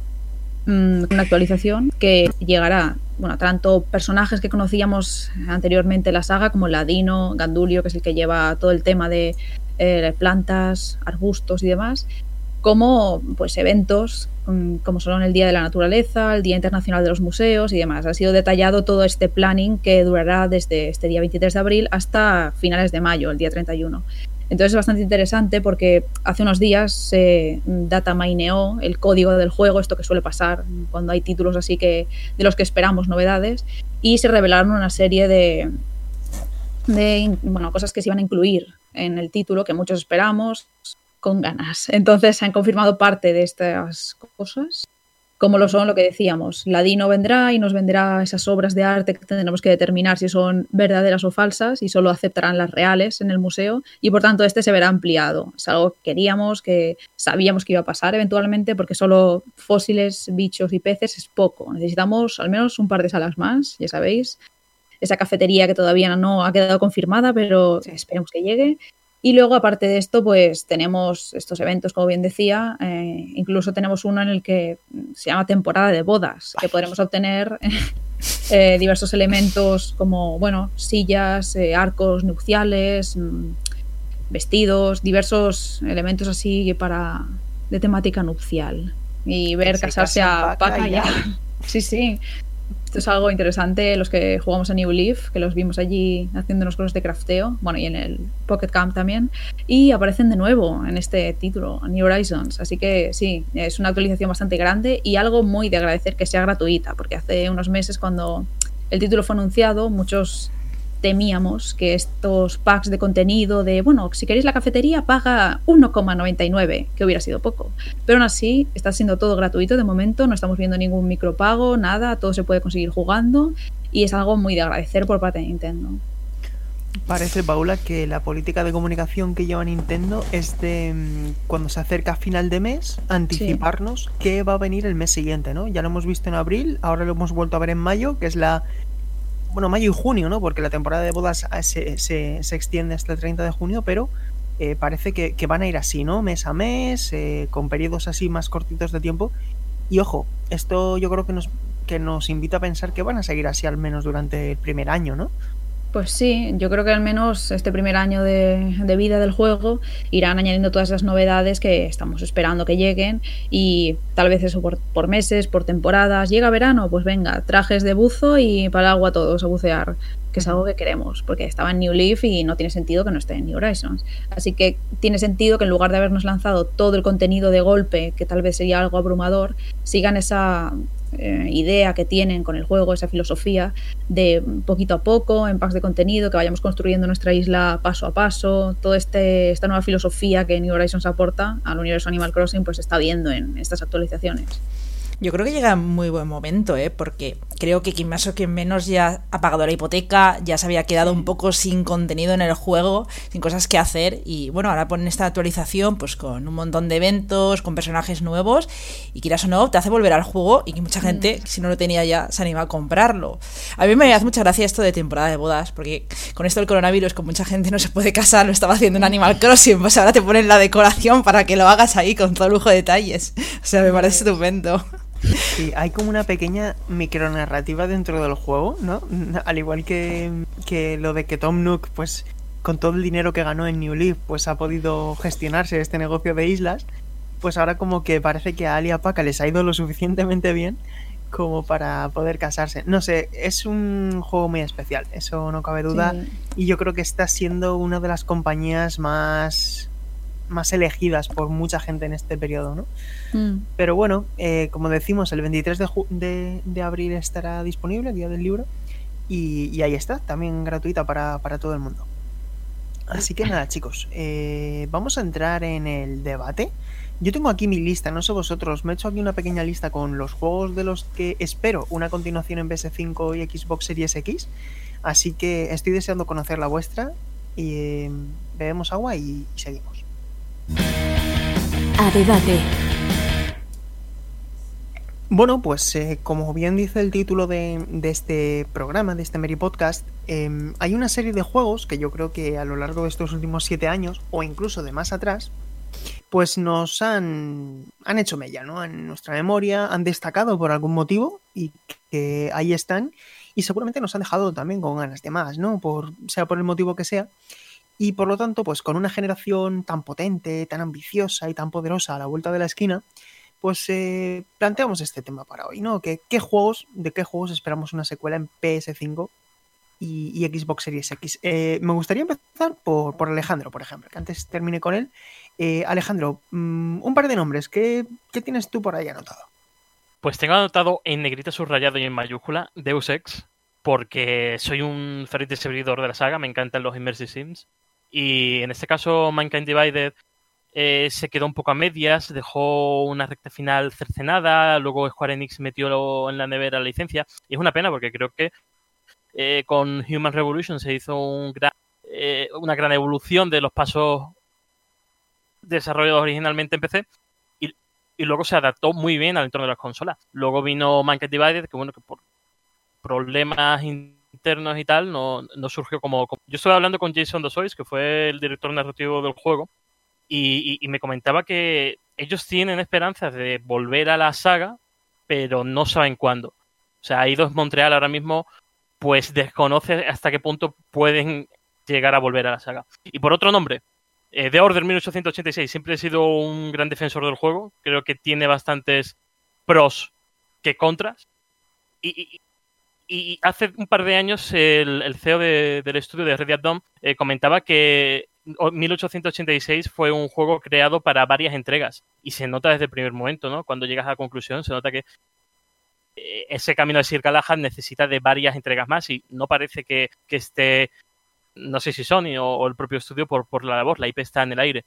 Mm, Una actualización que llegará, bueno, tanto personajes que conocíamos anteriormente en la saga como Ladino, Gandulio, que es el que lleva todo el tema de eh, plantas, arbustos y demás, como pues eventos mm, como son el Día de la Naturaleza, el Día Internacional de los Museos y demás. Ha sido detallado todo este planning que durará desde este día 23 de abril hasta finales de mayo, el día 31. Entonces es bastante interesante porque hace unos días se data mineó el código del juego, esto que suele pasar cuando hay títulos así que de los que esperamos novedades, y se revelaron una serie de, de bueno, cosas que se iban a incluir en el título que muchos esperamos con ganas. Entonces se han confirmado parte de estas cosas, como lo son lo que decíamos. Ladino vendrá y nos vendrá esas obras de arte que tendremos que determinar si son verdaderas o falsas y solo aceptarán las reales en el museo y por tanto este se verá ampliado. Es algo que queríamos, que sabíamos que iba a pasar eventualmente porque solo fósiles, bichos y peces es poco. Necesitamos al menos un par de salas más, ya sabéis. Esa cafetería que todavía no ha quedado confirmada, pero esperemos que llegue. Y luego, aparte de esto, pues tenemos estos eventos, como bien decía, eh, incluso tenemos uno en el que se llama temporada de bodas, que podremos obtener eh, diversos elementos como, bueno, sillas, eh, arcos nupciales, mm, vestidos, diversos elementos así para de temática nupcial. Y ver se casarse a Paca ya. Sí, sí. Esto es algo interesante, los que jugamos a New Leaf, que los vimos allí haciéndonos cosas de crafteo, bueno, y en el Pocket Camp también, y aparecen de nuevo en este título, New Horizons. Así que sí, es una actualización bastante grande y algo muy de agradecer que sea gratuita, porque hace unos meses cuando el título fue anunciado, muchos temíamos que estos packs de contenido de, bueno, si queréis la cafetería paga 1,99, que hubiera sido poco. Pero aún así está siendo todo gratuito de momento, no estamos viendo ningún micropago, nada, todo se puede conseguir jugando y es algo muy de agradecer por parte de Nintendo. Parece, Paula, que la política de comunicación que lleva Nintendo es de mm, cuando se acerca a final de mes, anticiparnos que va a venir el mes siguiente, ¿no? Ya lo hemos visto en abril, ahora lo hemos vuelto a ver en mayo, que es la bueno, mayo y junio, ¿no? Porque la temporada de bodas ah, se, se, extiende hasta el 30 de junio, pero eh, parece que, van a ir así, ¿no? Mes a mes, eh, con periodos así más cortitos de tiempo. Y ojo, esto yo creo que nos, que nos invita a pensar que van a seguir así al menos durante el primer año, ¿no? Pues sí, yo creo que al menos este primer año de, vida del juego irán añadiendo todas esas novedades que estamos esperando que lleguen y tal vez eso por, meses, por temporadas. Llega verano, pues venga, trajes de buzo y para agua todos a bucear, que es algo que queremos, porque estaba en New Leaf y no tiene sentido que no esté en New Horizons. Así que tiene sentido que en lugar de habernos lanzado todo el contenido de golpe, que tal vez sería algo abrumador, sigan esa eh, idea que tienen con el juego, esa filosofía de poquito a poco, en packs de contenido, que vayamos construyendo nuestra isla paso a paso, toda este, esta nueva filosofía que New Horizons aporta al universo Animal Crossing, pues está viendo en estas actualizaciones. Yo creo que llega en muy buen momento, ¿eh? porque creo que quien más o quien menos ya ha pagado la hipoteca, ya se había quedado un poco sin contenido en el juego, sin cosas que hacer. Y bueno, ahora ponen esta actualización pues con un montón de eventos, con personajes nuevos. Y quieras o no, te hace volver al juego y que mucha mm. gente, si no lo tenía ya, se anima a comprarlo. A mí me hace mucha gracia esto de temporada de bodas, porque con esto del coronavirus, con mucha gente no se puede casar, lo estaba haciendo en Animal Crossing, pues ahora te ponen la decoración para que lo hagas ahí con todo lujo de detalles. O sea, me parece estupendo. Sí, hay como una pequeña micronarrativa dentro del juego, ¿no? Al igual que, que lo de que Tom Nook, pues con todo el dinero que ganó en New Leaf, pues ha podido gestionarse este negocio de islas, pues ahora como que parece que a Ali Paca les ha ido lo suficientemente bien como para poder casarse. No sé, es un juego muy especial, eso no cabe duda. Y yo creo que está siendo una de las compañías más más elegidas por mucha gente en este periodo, ¿no? Mm. Pero bueno, eh, como decimos, el 23 de, de, abril estará disponible, Día del Libro, y, ahí está, también gratuita para, todo el mundo. Así que nada, chicos, eh, vamos a entrar en el debate. Yo tengo aquí mi lista, no sé vosotros, me he hecho aquí una pequeña lista con los juegos de los que espero una continuación en PS5 y Xbox Series X. Así que estoy deseando conocer la vuestra y eh, bebemos agua y seguimos. A debate. Bueno, pues eh, como bien dice el título de, este programa, de este Mary Podcast, em, hay una serie de juegos que yo creo que a lo largo de estos últimos siete años, o incluso de más atrás, pues nos han, han hecho mella, ¿no? En nuestra memoria, han destacado por algún motivo y que ahí están, y seguramente nos han dejado también con ganas de más, ¿no? Por, sea por el motivo que sea. Y por lo tanto, pues con una generación tan potente, tan ambiciosa y tan poderosa a la vuelta de la esquina, pues eh, planteamos este tema para hoy, ¿no? ¿Qué, ¿Qué, juegos, de qué juegos esperamos una secuela en PS5 y, Xbox Series X? Eh, me gustaría empezar por, por, Alejandro, por ejemplo, que antes termine con él. Eh, Alejandro, mm, un par de nombres, ¿qué, ¿qué, tienes tú por ahí anotado? Pues tengo anotado en negrita subrayado y en mayúscula Deus Ex, porque soy un ferviente seguidor de la saga, me encantan los Immersive Sims y en este caso, Mankind Divided eh, se quedó un poco a medias, dejó una recta final cercenada, luego Square Enix metió en la nevera la licencia. Y es una pena porque creo que eh, con Human Revolution se hizo un gran, eh, una gran evolución de los pasos desarrollados originalmente en PC. Y, luego se adaptó muy bien al entorno de las consolas. Luego vino Mankind Divided, que bueno, que por problemas y tal, no, no surgió como, Yo estuve hablando con Jason Dosois, que fue el director narrativo del juego, y, me comentaba que ellos tienen esperanzas de volver a la saga, pero no saben cuándo. O sea, dos Montreal ahora mismo, pues desconoce hasta qué punto pueden llegar a volver a la saga. Y por otro nombre, eh, The Order 1886, siempre he sido un gran defensor del juego, creo que tiene bastantes pros que contras. y hace un par de años el, CEO del estudio de Red Dead Dome eh, comentaba que 1886 fue un juego creado para varias entregas y se nota desde el primer momento, ¿no? Cuando llegas a la conclusión se nota que eh, ese camino de Sir Galahad necesita de varias entregas más y no parece que, esté, no sé si Sony o, o el propio estudio por, por, la labor, la IP está en el aire.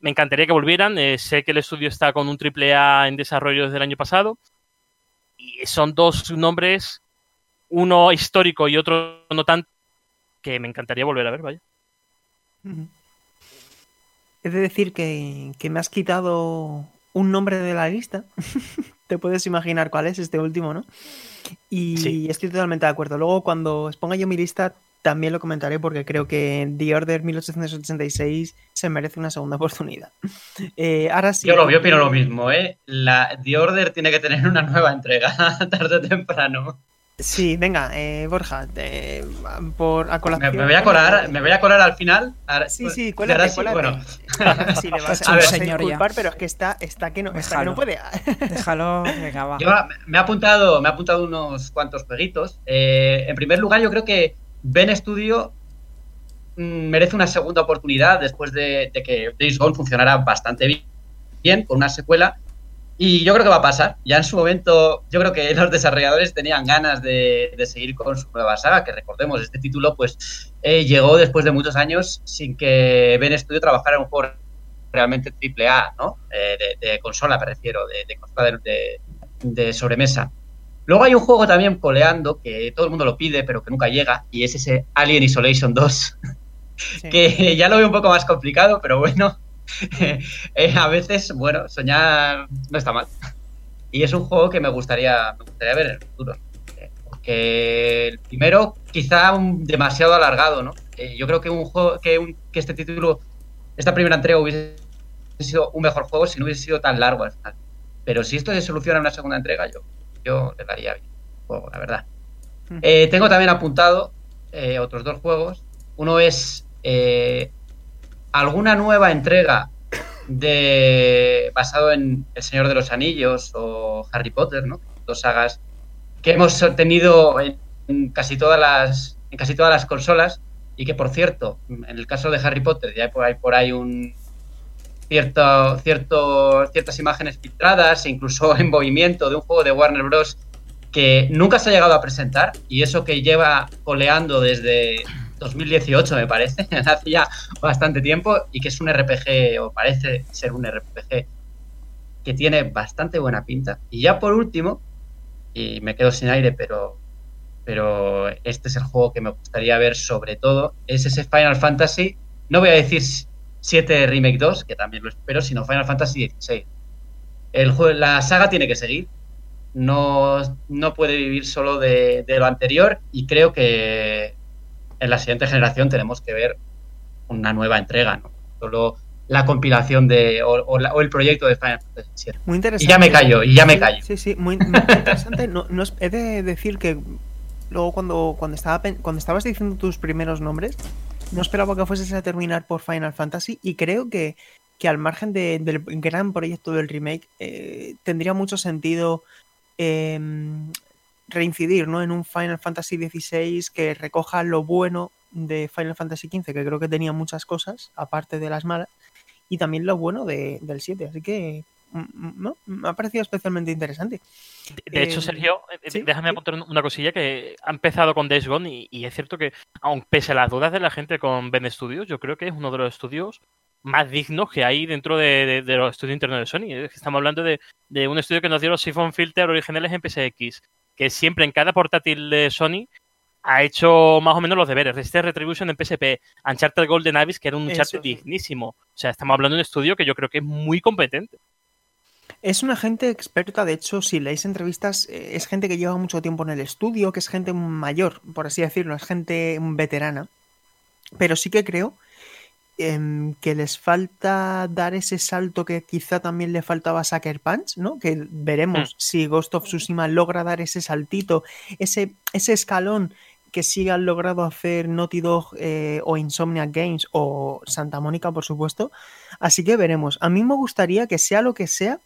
Me encantaría que volvieran, eh, sé que el estudio está con un triple A en desarrollo desde el año pasado y son dos nombres, uno histórico y otro no tan, que me encantaría volver a ver, vaya. He de decir que, que me has quitado un nombre de la lista. Te puedes imaginar cuál es este último, ¿no? Y sí. estoy totalmente de acuerdo. Luego, cuando exponga yo mi lista, también lo comentaré porque creo que The Order 1886 se merece una segunda oportunidad. Eh, ahora sí. Yo, lo, yo opino lo mismo, ¿eh? La, The Order tiene que tener una nueva entrega tarde o temprano. Sí, venga, eh, Borja, eh, por a colación. Me, me, voy a colar, me voy a colar al final. Sí, sí, cuélate, cuélate. Bueno. Sí, le vas a, a, ver, señor disculpar, pero es que está, está, que no, está que no puede. Déjalo, venga, va. Yo me he apuntado, me he apuntado unos cuantos jueguitos. Eh, en primer lugar, yo creo que Ben Studio mmm, merece una segunda oportunidad después de, de que Days Gone funcionara bastante bien, bien con una secuela. Y yo creo que va a pasar. Ya en su momento, yo creo que los desarrolladores tenían ganas de, de seguir con su nueva saga, que recordemos, este título pues eh, llegó después de muchos años sin que Ben Studio trabajara en un juego realmente triple A, ¿no? Eh, de, de, consola, me refiero, de, de consola de, sobremesa. Luego hay un juego también coleando que todo el mundo lo pide, pero que nunca llega, y es ese Alien Isolation 2, sí. que ya lo veo un poco más complicado, pero bueno, eh, a veces, bueno, soñar no está mal. Y es un juego que me gustaría, me gustaría ver en el futuro. Eh, porque el primero, quizá un, demasiado alargado, ¿no? Eh, yo creo que un juego, que, un, que, este título, esta primera entrega hubiese sido un mejor juego si no hubiese sido tan largo al final. Pero si esto se soluciona en una segunda entrega, yo, yo le daría bien juego, la verdad. Mm. tengo también apuntado otros dos juegos. Uno es alguna nueva entrega de basado en El Señor de los Anillos o Harry Potter, ¿no? Dos sagas que hemos tenido en, casi todas las en casi todas las consolas y que por cierto, en el caso de Harry Potter ya hay por ahí, por ahí un cierto, cierto, ciertas imágenes filtradas, incluso en movimiento de un juego de Warner Bros. que nunca se ha llegado a presentar y eso que lleva coleando desde 2018 me parece, hace ya bastante tiempo y que es un RPG o parece ser un RPG que tiene bastante buena pinta. Y ya por último, y me quedo sin aire, pero pero este es el juego que me gustaría ver sobre todo, es ese Final Fantasy, no voy a decir 7 Remake 2, que también lo espero, sino Final Fantasy 16. El juego, la saga tiene que seguir, no, no puede vivir solo de lo anterior y creo que en la siguiente generación tenemos que ver una nueva entrega, ¿no? Solo la compilación de o, o, la, o, el proyecto de Final Fantasy VII. Muy interesante. Y ya me callo, y ya me callo. Sí, sí, muy, muy interesante. no, no, he de decir que luego cuando, cuando, estaba, cuando estabas diciendo tus primeros nombres, no esperaba que fueses a terminar por Final Fantasy y creo que, que al margen de, del gran proyecto del remake, eh, tendría mucho sentido eh, reincidir ¿no? en un Final Fantasy XVI que recoja lo bueno de Final Fantasy XV, que creo que tenía muchas cosas, aparte de las malas, y también lo bueno de, del 7. Así que no, me ha parecido especialmente interesante. De, hecho, Sergio, eh, ¿sí? déjame apuntar una cosilla que ha empezado con Days Gone y, y, es cierto que, aun pese a las dudas de la gente con Ben Studios, yo creo que es uno de los estudios más dignos que hay dentro de, de, de los estudios internos de Sony. Estamos hablando de, de, un estudio que nos dio los Siphon Filter originales en PSX, que siempre en cada portátil de Sony ha hecho más o menos los deberes. Este Retribution en PSP, Uncharted Golden Abyss, que era un Uncharted sí. dignísimo. O sea, estamos hablando de un estudio que yo creo que es muy competente. Es una gente experta, de hecho, si leéis entrevistas, eh, es gente que lleva mucho tiempo en el estudio, que es gente mayor, por así decirlo, es gente veterana. Pero sí que creo eh, que les falta dar ese salto que quizá también le faltaba a Sucker Punch, ¿no? Que veremos mm. si Ghost of Tsushima logra dar ese saltito, ese, ese escalón que sí han logrado hacer Naughty Dog eh, o Insomniac Games o Santa Mónica, por supuesto. Así que veremos. A mí me gustaría que sea lo que sea,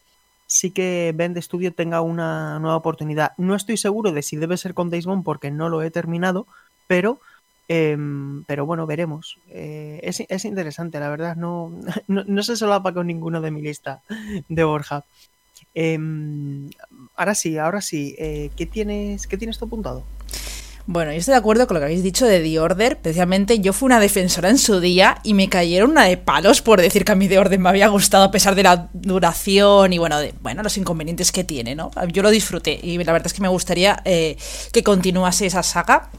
sí que Bend Studio tenga una nueva oportunidad. No estoy seguro de si debe ser con Days Gone porque no lo he terminado, pero eh, pero bueno, veremos. Eh, es, es, interesante, la verdad. No, no, no se solapa con ninguno de mi lista de Borja. Em, ahora sí, ahora sí. Eh, ¿qué, tienes, ¿Qué tienes tú apuntado? Bueno, yo estoy de acuerdo con lo que habéis dicho de The Order. Especialmente yo fui una defensora en su día y me cayeron una de palos por decir que a mí The Order me había gustado a pesar de la duración y bueno, de, bueno los inconvenientes que tiene, ¿no? Yo lo disfruté y la verdad es que me gustaría eh, que continuase esa saga.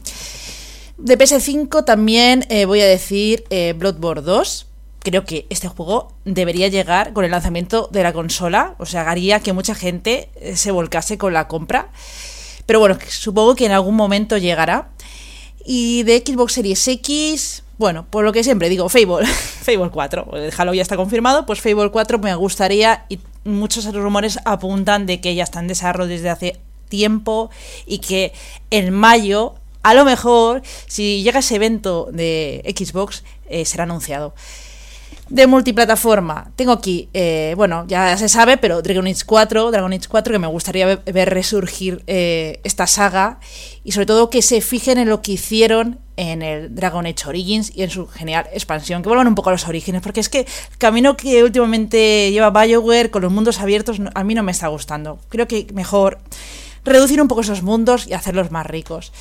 De PS5 también eh, voy a decir eh, Bloodborne 2. Creo que este juego debería llegar con el lanzamiento de la consola. O sea, haría que mucha gente se volcase con la compra. Pero bueno, supongo que en algún momento llegará. Y de Xbox Series X, bueno, por lo que siempre digo, Fable, Fable 4. El Halo ya está confirmado, pues Fable 4 me gustaría y muchos rumores apuntan de que ya está en desarrollo desde hace tiempo y que en mayo, a lo mejor, si llega ese evento de Xbox, eh, será anunciado de multiplataforma. Tengo aquí, eh, bueno, ya se sabe, pero Dragon Age 4, Dragon Age 4, que me gustaría ver, resurgir eh, esta saga y sobre todo que se fijen en lo que hicieron en el Dragon Age Origins y en su genial expansión, que vuelvan un poco a los orígenes, porque es que el camino que últimamente lleva BioWare con los mundos abiertos a mí no me está gustando. Creo que mejor reducir un poco esos mundos y hacerlos más ricos.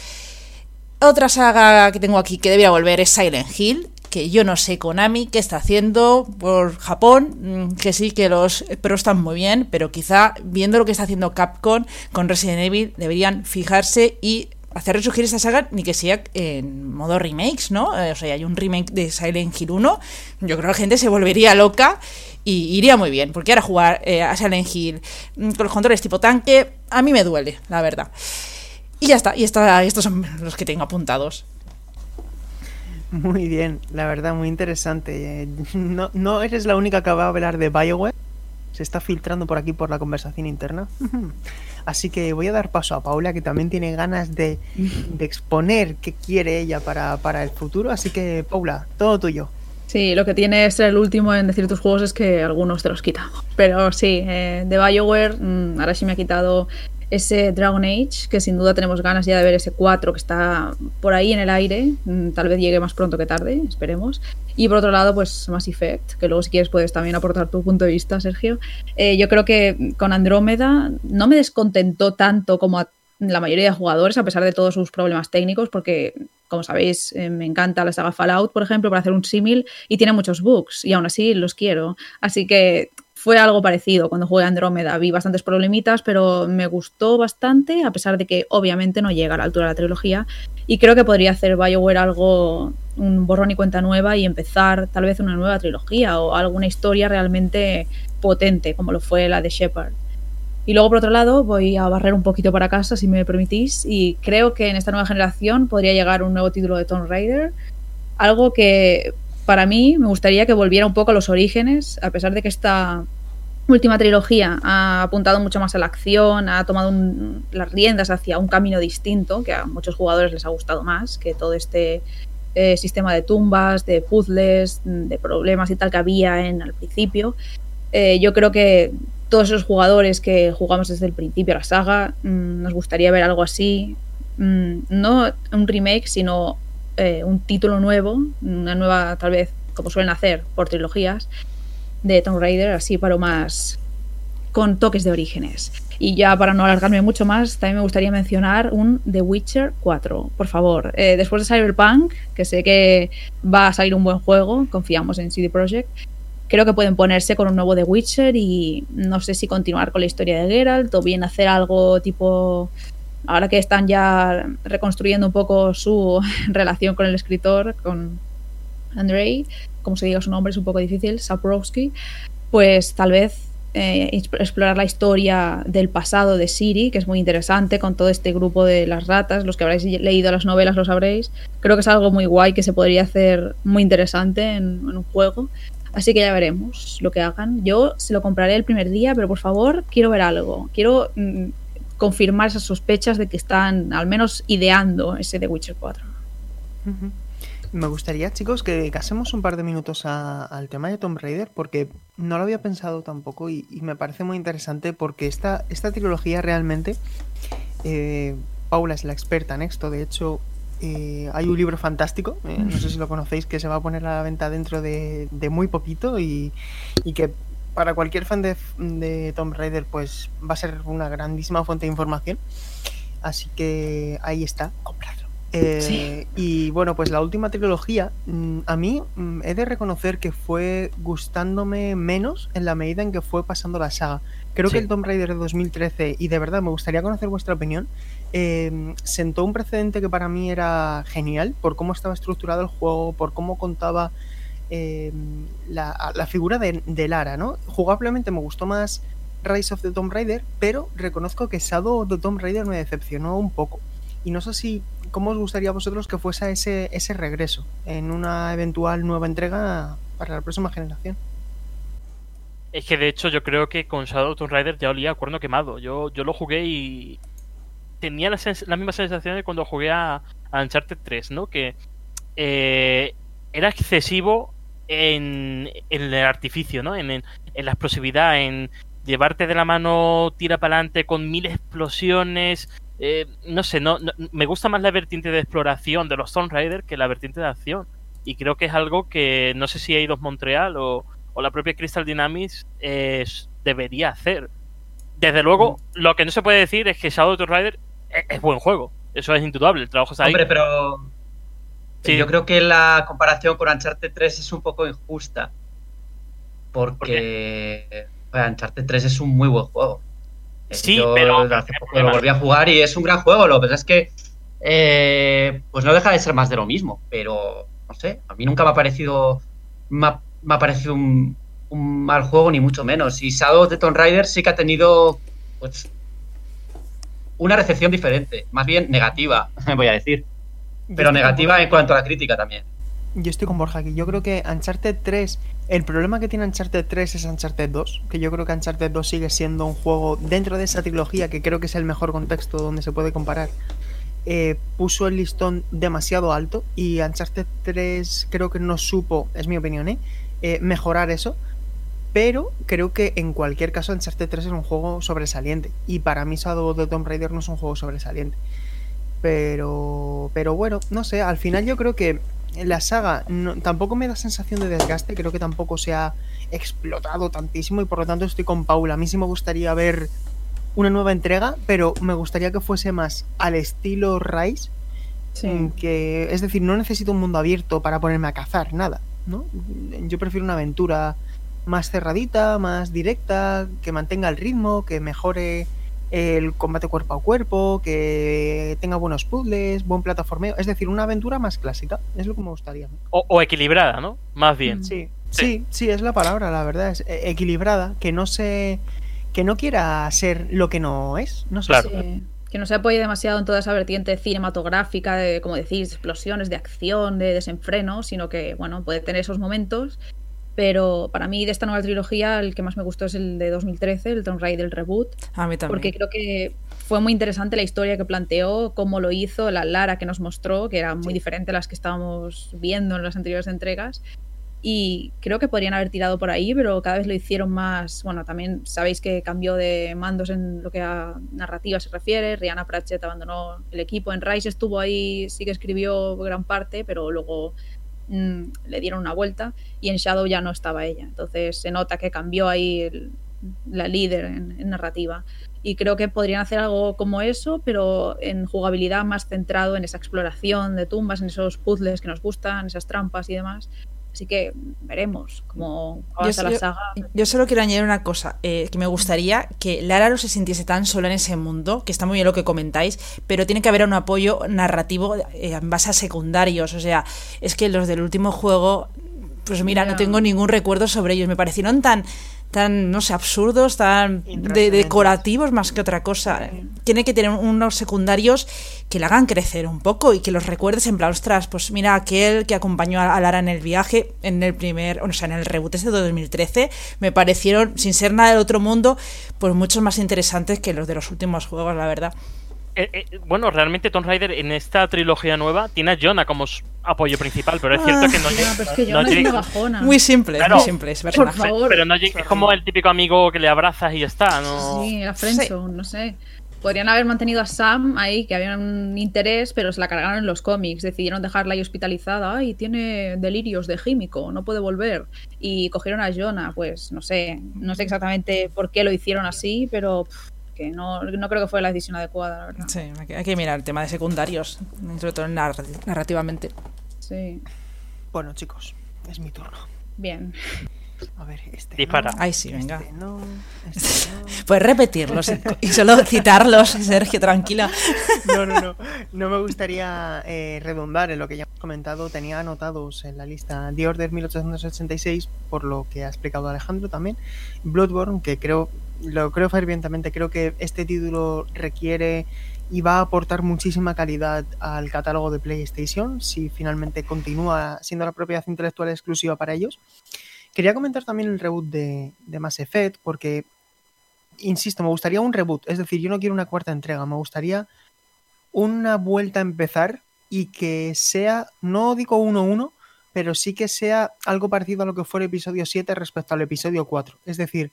Otra saga que tengo aquí que debería volver es Silent Hill, que yo no sé Konami qué está haciendo por Japón, mm, que sí que los pros están muy bien, pero quizá viendo lo que está haciendo Capcom con Resident Evil deberían fijarse y hacer resurgir esta saga ni que sea en modo remakes, ¿no? Eh, o sea, hay un remake de Silent Hill 1, yo creo que la gente se volvería loca y iría muy bien, porque ahora jugar eh, a Silent Hill mm, con los controles tipo tanque, a mí me duele, la verdad. Y ya está, y está, estos son los que tengo apuntados. Muy bien, la verdad, muy interesante. No, no eres la única que va a hablar de Bioware. Se está filtrando por aquí por la conversación interna. Así que voy a dar paso a Paula, que también tiene ganas de, exponer qué quiere ella para, para, el futuro. Así que, Paula, todo tuyo. Sí, lo que tiene ser el último en decir tus juegos es que algunos te los quita. Pero sí, eh, de Bioware, mm, ahora sí me ha quitado ese Dragon Age, que sin duda tenemos ganas ya de ver ese 4 que está por ahí en el aire, mm, tal vez llegue más pronto que tarde, esperemos. Y por otro lado, pues Mass Effect, que luego si quieres puedes también aportar tu punto de vista, Sergio. Eh, yo creo que con Andrómeda no me descontentó tanto como a la mayoría de jugadores, a pesar de todos sus problemas técnicos, porque como sabéis, eh, me encanta la saga Fallout, por ejemplo, para hacer un símil, y tiene muchos bugs, y aún así los quiero. Así que fue algo parecido cuando jugué Andrómeda. Vi bastantes problemitas, pero me gustó bastante, a pesar de que obviamente no llega a la altura de la trilogía. Y creo que podría hacer BioWare algo, un borrón y cuenta nueva y empezar tal vez una nueva trilogía o alguna historia realmente potente, como lo fue la de Shepard. Y luego, por otro lado, voy a barrer un poquito para casa, si me permitís, y creo que en esta nueva generación podría llegar un nuevo título de Tomb Raider, algo que para mí me gustaría que volviera un poco a los orígenes, a pesar de que esta última trilogía ha apuntado mucho más a la acción, ha tomado las riendas hacia un camino distinto, que a muchos jugadores les ha gustado más que todo este eh, sistema de tumbas, de puzzles, de problemas y tal que había en al principio. Eh, yo creo que todos esos jugadores que jugamos desde el principio la saga, mm, nos gustaría ver algo así. Mm, no un remake, sino eh, un título nuevo, una nueva, tal vez, como suelen hacer por trilogías, de Tomb Raider, así para más con toques de orígenes. Y ya para no alargarme mucho más, también me gustaría mencionar un The Witcher 4, por favor. Eh, después de Cyberpunk, que sé que va a salir un buen juego, confiamos en CD Projekt, creo que pueden ponerse con un nuevo The Witcher y no sé si continuar con la historia de Geralt o bien hacer algo tipo ahora que están ya reconstruyendo un poco su relación con el escritor, con Andrei, como se diga su nombre, es un poco difícil, Saprowski, pues tal vez eh, explorar la historia del pasado de Siri, que es muy interesante con todo este grupo de las ratas, los que habréis leído las novelas lo sabréis. Creo que es algo muy guay que se podría hacer muy interesante en, un juego. Así que ya veremos lo que hagan. Yo se lo compraré el primer día, pero por favor quiero ver algo. Quiero mm, confirmar esas sospechas de que están al menos ideando ese The Witcher 4. Me gustaría, chicos, que casemos un par de minutos al tema de Tomb Raider, porque no lo había pensado tampoco y, me parece muy interesante porque esta, esta trilogía realmente, eh, Paula es la experta en esto, de hecho eh, hay un libro fantástico, eh, no sé si lo conocéis, que se va a poner a la venta dentro de, muy poquito y, y que para cualquier fan de, de Tomb Raider, pues va a ser una grandísima fuente de información. Así que ahí está, compradlo. Eh, Sí. Y bueno, pues la última trilogía, mm, a mí mm, he de reconocer que fue gustándome menos en la medida en que fue pasando la saga. Creo Sí. que el Tomb Raider de 2013, y de verdad me gustaría conocer vuestra opinión, eh, sentó un precedente que para mí era genial por cómo estaba estructurado el juego, por cómo contaba eh, la, la figura de, Lara, ¿no? Jugablemente me gustó más Rise of the Tomb Raider, pero reconozco que Shadow of the Tomb Raider me decepcionó un poco. Y no sé si, ¿cómo os gustaría a vosotros que fuese ese, ese regreso en una eventual nueva entrega para la próxima generación? Es que de hecho yo creo que con Shadow of Tomb Raider ya olía a cuerno quemado. Yo, yo lo jugué y tenía la, misma sensación de cuando jugué a, a Uncharted 3, ¿no? Que eh, era excesivo en, en el artificio, ¿no? En, en- en la explosividad, en llevarte de la mano tira para adelante con mil explosiones. eh, no sé, no, no- me gusta más la vertiente de exploración de los Tomb Raider que la vertiente de acción. Y creo que es algo que no sé si Eidos Montreal o, o la propia Crystal Dynamics eh, debería hacer. Desde luego, lo que no se puede decir es que Shadow of the Rider es, es buen juego. Eso es indudable, el trabajo está ahí. Hombre, pero Sí. yo creo que la comparación con Uncharted 3 es un poco injusta. Porque pues, Uncharted 3 es un muy buen juego. Eh, Sí, yo pero- hace poco lo volví a jugar y es un gran juego. Lo que pasa es que eh, pues no deja de ser más de lo mismo. Pero no sé, a mí nunca me ha parecido me ha, me ha parecido un, un mal juego ni mucho menos. Y Shadow of the Tomb Raider sí que ha tenido pues una recepción diferente, más bien negativa, voy a decir. Pero con negativa en cuanto a la crítica también. Yo estoy con Borja aquí. Yo creo que Uncharted 3, el problema que tiene Uncharted 3 es Uncharted 2, que yo creo que Uncharted 2 sigue siendo un juego dentro de esa trilogía, que creo que es el mejor contexto donde se puede comparar. eh, puso el listón demasiado alto y Uncharted 3 creo que no supo, es mi opinión, ¿eh? Eh, mejorar eso. Pero creo que en cualquier caso Uncharted 3 es un juego sobresaliente. Y para mí Shadow of the Tomb Raider no es un juego sobresaliente. Pero, pero bueno, no sé, al final yo creo que la saga no- tampoco me da sensación de desgaste, creo que tampoco se ha explotado tantísimo y por lo tanto estoy con Paula. A mí sí me gustaría ver una nueva entrega, pero me gustaría que fuese más al estilo Rise, Sí. mm, que es decir, no necesito un mundo abierto para ponerme a cazar, nada, ¿no? Yo prefiero una aventura más cerradita, más directa, que mantenga el ritmo, que mejore el combate cuerpo a cuerpo, que tenga buenos puzzles, buen plataformeo, es decir, una aventura más clásica, es lo que me gustaría. O, o equilibrada, ¿no? Más bien. Mm. Sí, Sí. sí, sí, es la palabra, la verdad, es eh, equilibrada, que no se que no quiera ser lo que no es, no sé. Claro. Que no se apoye demasiado en toda esa vertiente cinematográfica, de, como decís, explosiones, de acción, de desenfreno, sino que, bueno, puede tener esos momentos. Pero para mí, de esta nueva trilogía, el que más me gustó es el de 2013, el Tomb Raider Reboot, A mí también. porque creo que fue muy interesante la historia que planteó, cómo lo hizo, la Lara que nos mostró, que era muy Sí. diferente a las que estábamos viendo en las anteriores entregas. Y creo que podrían haber tirado por ahí, pero cada vez lo hicieron más. Bueno, también sabéis que cambió de mandos en lo que a narrativa se refiere. Rihanna Pratchett abandonó el equipo. En Rise estuvo ahí, sí que escribió gran parte, pero luego mm, le dieron una vuelta. Y en Shadow ya no estaba ella. Entonces se nota que cambió ahí la líder en, en narrativa. Y creo que podrían hacer algo como eso, pero en jugabilidad más centrado en esa exploración de tumbas, en esos puzzles que nos gustan, esas trampas y demás. Así que veremos cómo avanza la saga. Yo solo quiero añadir una cosa, eh, que me gustaría que Lara no se sintiese tan sola en ese mundo, que está muy bien lo que comentáis, pero tiene que haber un apoyo narrativo eh, en base a secundarios. O sea, es que los del último juego, pues mira, no tengo ningún recuerdo sobre ellos. Me parecieron tan, tan no sé, absurdos, tan de- decorativos más que otra cosa. Tiene que tener unos secundarios que le hagan crecer un poco y que los recuerdes en plan, ostras, pues mira, aquel que acompañó a Lara en el viaje, en el primer, o sea, en el reboot este de 2013, me parecieron, sin ser nada del otro mundo, pues muchos más interesantes que los de los últimos juegos, la verdad. Eh, eh, bueno, realmente Tomb Raider en esta trilogía nueva tiene a Jonah como apoyo principal, pero es cierto que no Ah, llega. pero es que no yo no es llega- una bajona. Muy simple, Claro. muy simple ese Por personaje. favor. Pero no llega- es como el típico amigo que le abrazas y ya está, ¿no? Sí, la friendzone, no sé. podrían haber mantenido a Sam ahí, que había un interés, pero se la cargaron en los cómics. Decidieron dejarla ahí hospitalizada. y tiene delirios de químico, no puede volver. Y cogieron a Jonah, pues no sé, no sé exactamente por qué lo hicieron así, pero que no, no creo que fue la decisión adecuada, la verdad. Sí, hay que, hay que mirar el tema de secundarios, sobre todo narra- narrativamente. Sí. Bueno, chicos, es mi turno. Bien. A ver, este. Dispara. no, Ay, sí, venga. Este no, este no. Puedes repetirlos y- y solo citarlos, Sergio, tranquila. No, no, no. No me gustaría eh, redundar en lo que ya hemos comentado. Tenía anotados en la lista The Order 1886, por lo que ha explicado Alejandro también. Bloodborne, que creo, lo creo fervientemente, creo que este título requiere y va a aportar muchísima calidad al catálogo de PlayStation si finalmente continúa siendo la propiedad intelectual exclusiva para ellos. Quería comentar también el reboot de, de Mass Effect, porque, insisto, me gustaría un reboot. Es decir, yo no quiero una cuarta entrega, me gustaría una vuelta a empezar y que sea, no digo 1-1, pero sí que sea algo parecido a lo que fue el episodio 7 respecto al episodio 4. Es decir,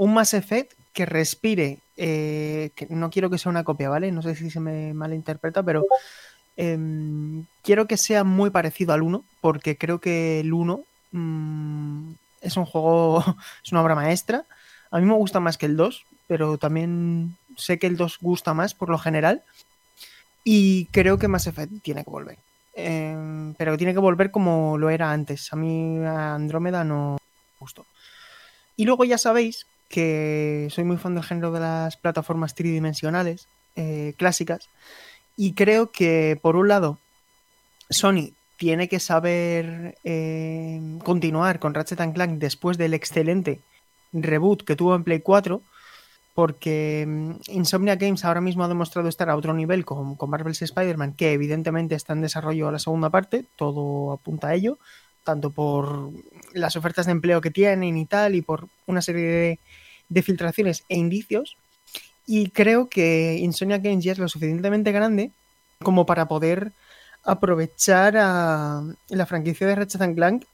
un Mass Effect que respire, eh, que no quiero que sea una copia, ¿vale? No sé si se me malinterpreta, pero em, quiero que sea muy parecido al 1, porque creo que el 1 mm, es un juego, es una obra maestra. A mí me gusta más que el 2, pero también sé que el 2 gusta más por lo general. Y creo que Mass Effect tiene que volver. Eh, pero tiene que volver como lo era antes. A mí Andrómeda no me gustó. Y luego ya sabéis que soy muy fan del género de las plataformas tridimensionales eh, clásicas. Y creo que por un lado Sony tiene que saber eh, continuar con Ratchet Clank después del excelente reboot que tuvo en Play 4 porque mm, Insomnia Games ahora mismo ha demostrado estar a otro nivel con, con Marvel's Spider-Man, que evidentemente está en desarrollo la segunda parte, todo apunta a ello, tanto por las ofertas de empleo que tienen y tal, y por una serie de, filtraciones e indicios. Y creo que Insomnia Games ya es lo suficientemente grande como para poder aprovechar a la franquicia de Ratchet Clank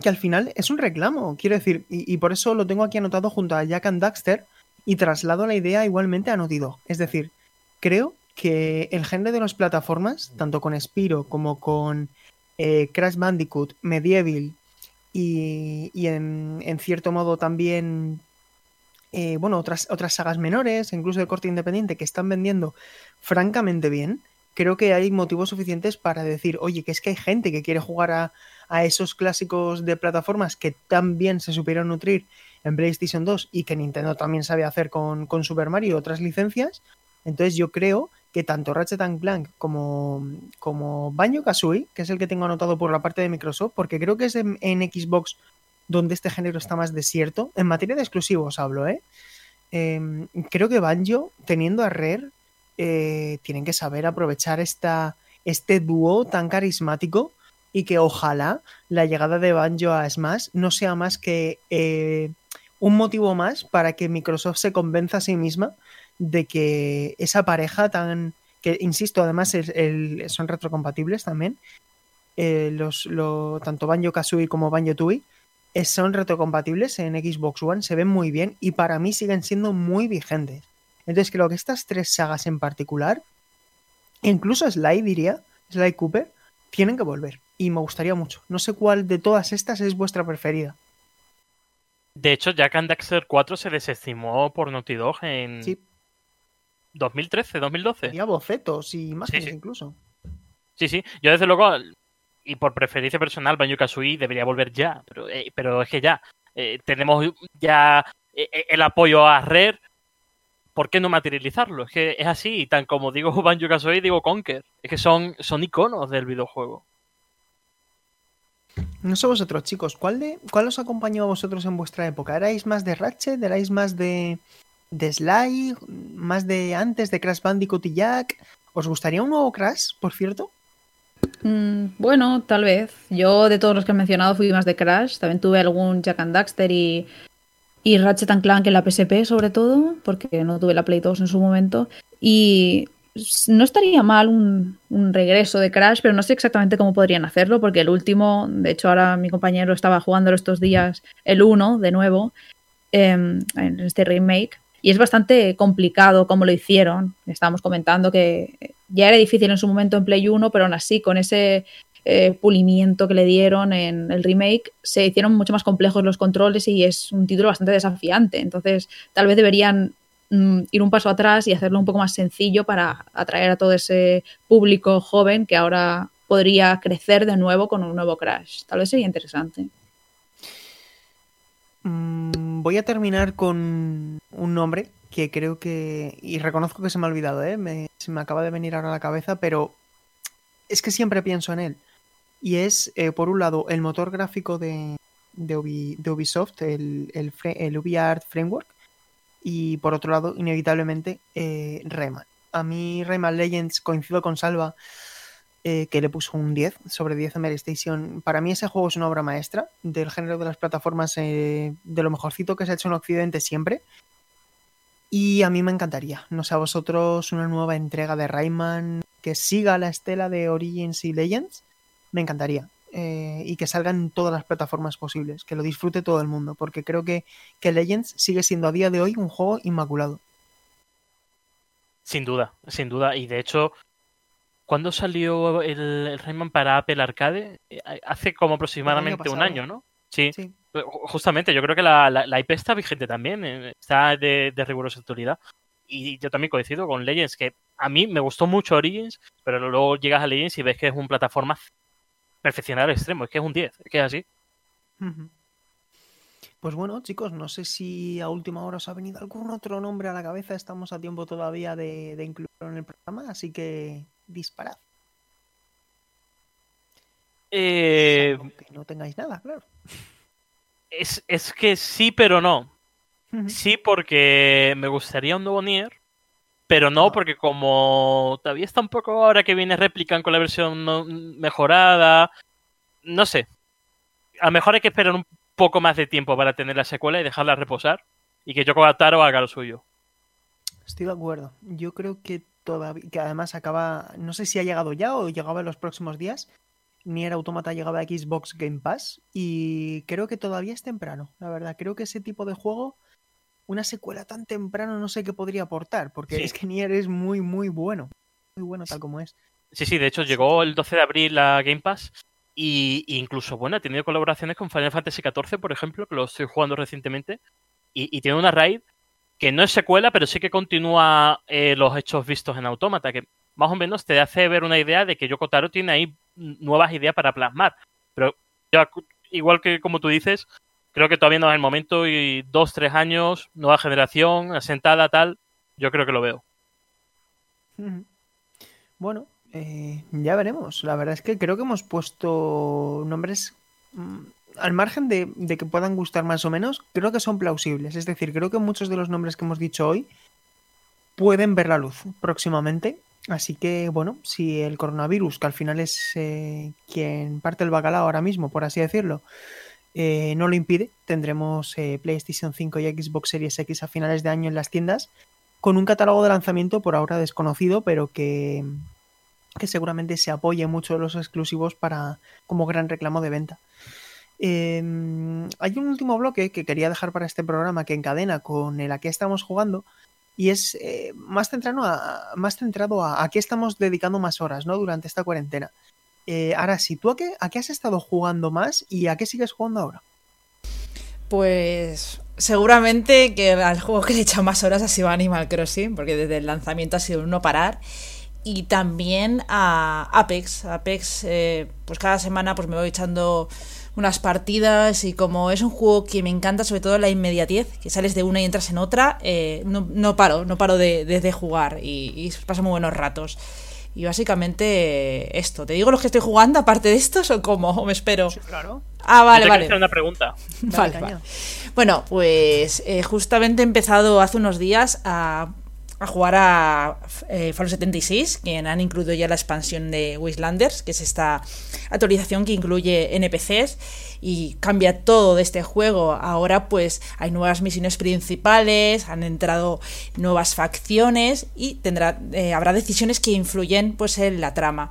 que al final es un reclamo, quiero decir, y, por eso lo tengo aquí anotado junto a Jack and Daxter y traslado la idea igualmente a Naughty. Es decir, creo que el género de las plataformas, tanto con Spiro como con eh, Crash Bandicoot, Medieval y, y en, en, cierto modo también, eh, bueno, otras, otras sagas menores, incluso de corte independiente, que están vendiendo francamente bien, creo que hay motivos suficientes para decir, oye, que es que hay gente que quiere jugar a, a esos clásicos de plataformas que tan bien se supieron nutrir en PlayStation 2 y que Nintendo también sabe hacer con, con Super Mario y otras licencias. Entonces yo creo que tanto Ratchet Clank como, como Banjo Kazooie, que es el que tengo anotado por la parte de Microsoft, porque creo que es en, Xbox donde este género está más desierto. En materia de exclusivos hablo, ¿eh? eh creo que Banjo, teniendo a Rare, eh, tienen que saber aprovechar esta, este dúo tan carismático y que ojalá la llegada de Banjo a Smash no sea más que eh, un motivo más para que Microsoft se convenza a sí misma de que esa pareja tan que insisto además el, el, son retrocompatibles también eh, los lo, tanto Banjo Kazooie como Banjo Tooie eh, son retrocompatibles en Xbox One se ven muy bien y para mí siguen siendo muy vigentes entonces creo que estas tres sagas en particular incluso Sly diría Sly Cooper tienen que volver y me gustaría mucho. No sé cuál de todas estas es vuestra preferida. De hecho, Jack and Daxter 4 se desestimó por Naughty Dog en sí. 2013, 2012. Tenía bocetos y imágenes sí, sí. incluso. Sí, sí. Yo desde luego, y por preferencia personal, Banjo Kazooie debería volver ya. Pero, eh, pero es que ya eh, tenemos ya eh, el apoyo a Rare. ¿Por qué no materializarlo? Es que es así, tan como digo Banjo Kazooie, digo Conker. Es que son, son iconos del videojuego. No sé vosotros, chicos, ¿cuál, de, ¿cuál os acompañó a vosotros en vuestra época? ¿Erais más de Ratchet? ¿Erais más de, de Sly? ¿Más de antes de Crash Bandicoot y Jack? ¿Os gustaría un nuevo Crash, por cierto? Mm, bueno, tal vez. Yo de todos los que he mencionado fui más de Crash. También tuve algún Jack and Daxter y, y Ratchet and Clank en la PSP sobre todo, porque no tuve la Play 2 en su momento. Y no estaría mal un, regreso de Crash, pero no sé exactamente cómo podrían hacerlo, porque el último, de hecho ahora mi compañero estaba jugando estos días el 1 de nuevo, eh, en este remake, y es bastante complicado cómo lo hicieron. Estábamos comentando que ya era difícil en su momento en Play 1, pero aún así con ese eh, pulimiento que le dieron en el remake, se hicieron mucho más complejos los controles y es un título bastante desafiante. Entonces, tal vez deberían mm, ir un paso atrás y hacerlo un poco más sencillo para atraer a todo ese público joven que ahora podría crecer de nuevo con un nuevo Crash. Tal vez sería interesante. Mm, voy a terminar con un nombre que creo que. Y reconozco que se me ha olvidado, ¿eh? se me acaba de venir ahora a la cabeza, pero es que siempre pienso en él. Y es, eh, por un lado, el motor gráfico de, de, Ubisoft, el, el, UbiArt Framework. Y por otro lado, inevitablemente, eh. A mí, Rayman Legends coincido con Salva, eh, que le puso un 10 sobre 10 en Mary Station. Para mí, ese juego es una obra maestra del género de las plataformas, de lo mejorcito que se ha hecho en Occidente siempre. Y a mí me encantaría, no sé a vosotros, una nueva entrega de Rayman que siga la estela de Origins y Legends me encantaría. Eh, y que salgan en todas las plataformas posibles, que lo disfrute todo el mundo, porque creo que, que Legends sigue siendo a día de hoy un juego inmaculado. Sin duda, sin duda. Y de hecho, ¿cuándo salió el, Rayman para Apple Arcade? Eh, hace como aproximadamente un año, ¿no? Sí. Justamente, yo creo que la, la, IP está vigente también, eh, está de, de rigurosa actualidad. Y yo también coincido con Legends, que a mí me gustó mucho Origins, pero luego llegas a Legends y ves que es un plataforma perfeccionar al extremo, es que es un 10, es que es así. Pues bueno, chicos, no sé si a última hora os ha venido algún otro nombre a la cabeza, estamos a tiempo todavía de, incluirlo en el programa, así que disparad. Eh... Que no tengáis nada, claro. Es, es que sí, pero no. Sí, porque me gustaría un nuevo Nier, pero no ah. porque como todavía está un poco ahora que viene replican con la versión mejorada, no sé. A lo mejor hay que esperar un poco más de tiempo para tener la secuela y dejarla reposar y que Yoko Taro haga lo suyo. Estoy de acuerdo. Yo creo que todavía, que además acaba, no sé si ha llegado ya o llegaba en los próximos días. Nier Automata llegaba a Xbox Game Pass y creo que todavía es temprano, la verdad. Creo que ese tipo de juego una secuela tan temprano no sé qué podría aportar, porque es que Nier es muy, muy bueno. Muy bueno tal como es. Sí, sí, de hecho llegó el 12 de abril a Game Pass y, incluso, bueno, ha tenido colaboraciones con Final Fantasy XIV, por ejemplo, que lo estoy jugando recientemente, y, tiene una raid que no es secuela, pero sí que continúa eh, los hechos vistos en Autómata, que más o menos te hace ver una idea de que Yoko Taro tiene ahí nuevas ideas para plasmar. Pero igual que como tú dices, creo que todavía no es el momento y dos, tres años, nueva generación, asentada, tal, yo creo que lo veo. Bueno, eh, ya veremos. La verdad es que creo que hemos puesto nombres mm, al margen de, que puedan gustar más o menos, creo que son plausibles. Es decir, creo que muchos de los nombres que hemos dicho hoy pueden ver la luz próximamente. Así que, bueno, si el coronavirus, que al final es eh, quien parte el bacalao ahora mismo, por así decirlo, eh, no lo impide. Tendremos eh, PlayStation 5 y Xbox Series X a finales de año en las tiendas, con un catálogo de lanzamiento por ahora desconocido, pero que, que seguramente se apoye mucho los exclusivos para como gran reclamo de venta. Em, hay un último bloque que quería dejar para este programa que encadena con el a qué estamos jugando y es eh, más, centrado a, más centrado a, a qué estamos dedicando más horas ¿no? durante esta cuarentena. Eh, ahora sí, ¿tú a qué, a qué has estado jugando más y a qué sigues jugando ahora? Pues seguramente que al juego que le he echado más horas ha sido Animal Crossing, porque desde el lanzamiento ha sido un no parar. Y también a Apex. Apex, eh, pues cada semana pues me voy echando unas partidas y como es un juego que me encanta, sobre todo la inmediatez, que sales de una y entras en otra, eh, no, paro, no paro de, jugar y, y paso muy buenos ratos. Y básicamente esto. ¿Te digo los que estoy jugando aparte de estos o cómo? ¿O me espero? Sí, claro. Ah, vale, vale. hacer una pregunta. vale, vale. Bueno, pues eh, justamente he empezado hace unos días a a jugar a eh, Fallout 76, que han incluido ya la expansión de Wastelanders, que es esta actualización que incluye NPCs y cambia todo de este juego. Ahora pues hay nuevas misiones principales, han entrado nuevas facciones y tendrá, eh, habrá decisiones que influyen pues en la trama.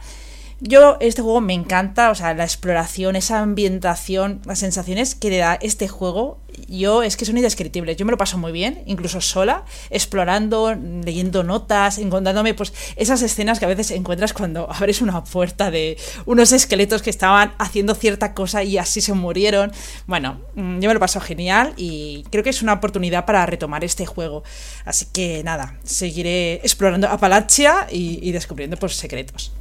Yo, este juego me encanta, o sea, la exploración, esa ambientación, las sensaciones que le da este juego, yo es que son indescriptibles. Yo me lo paso muy bien, incluso sola, explorando, leyendo notas, encontrándome pues esas escenas que a veces encuentras cuando abres una puerta de unos esqueletos que estaban haciendo cierta cosa y así se murieron. Bueno, mm, yo me lo paso genial y creo que es una oportunidad para retomar este juego. Así que nada, seguiré explorando Apalachia y, y descubriendo pues secretos.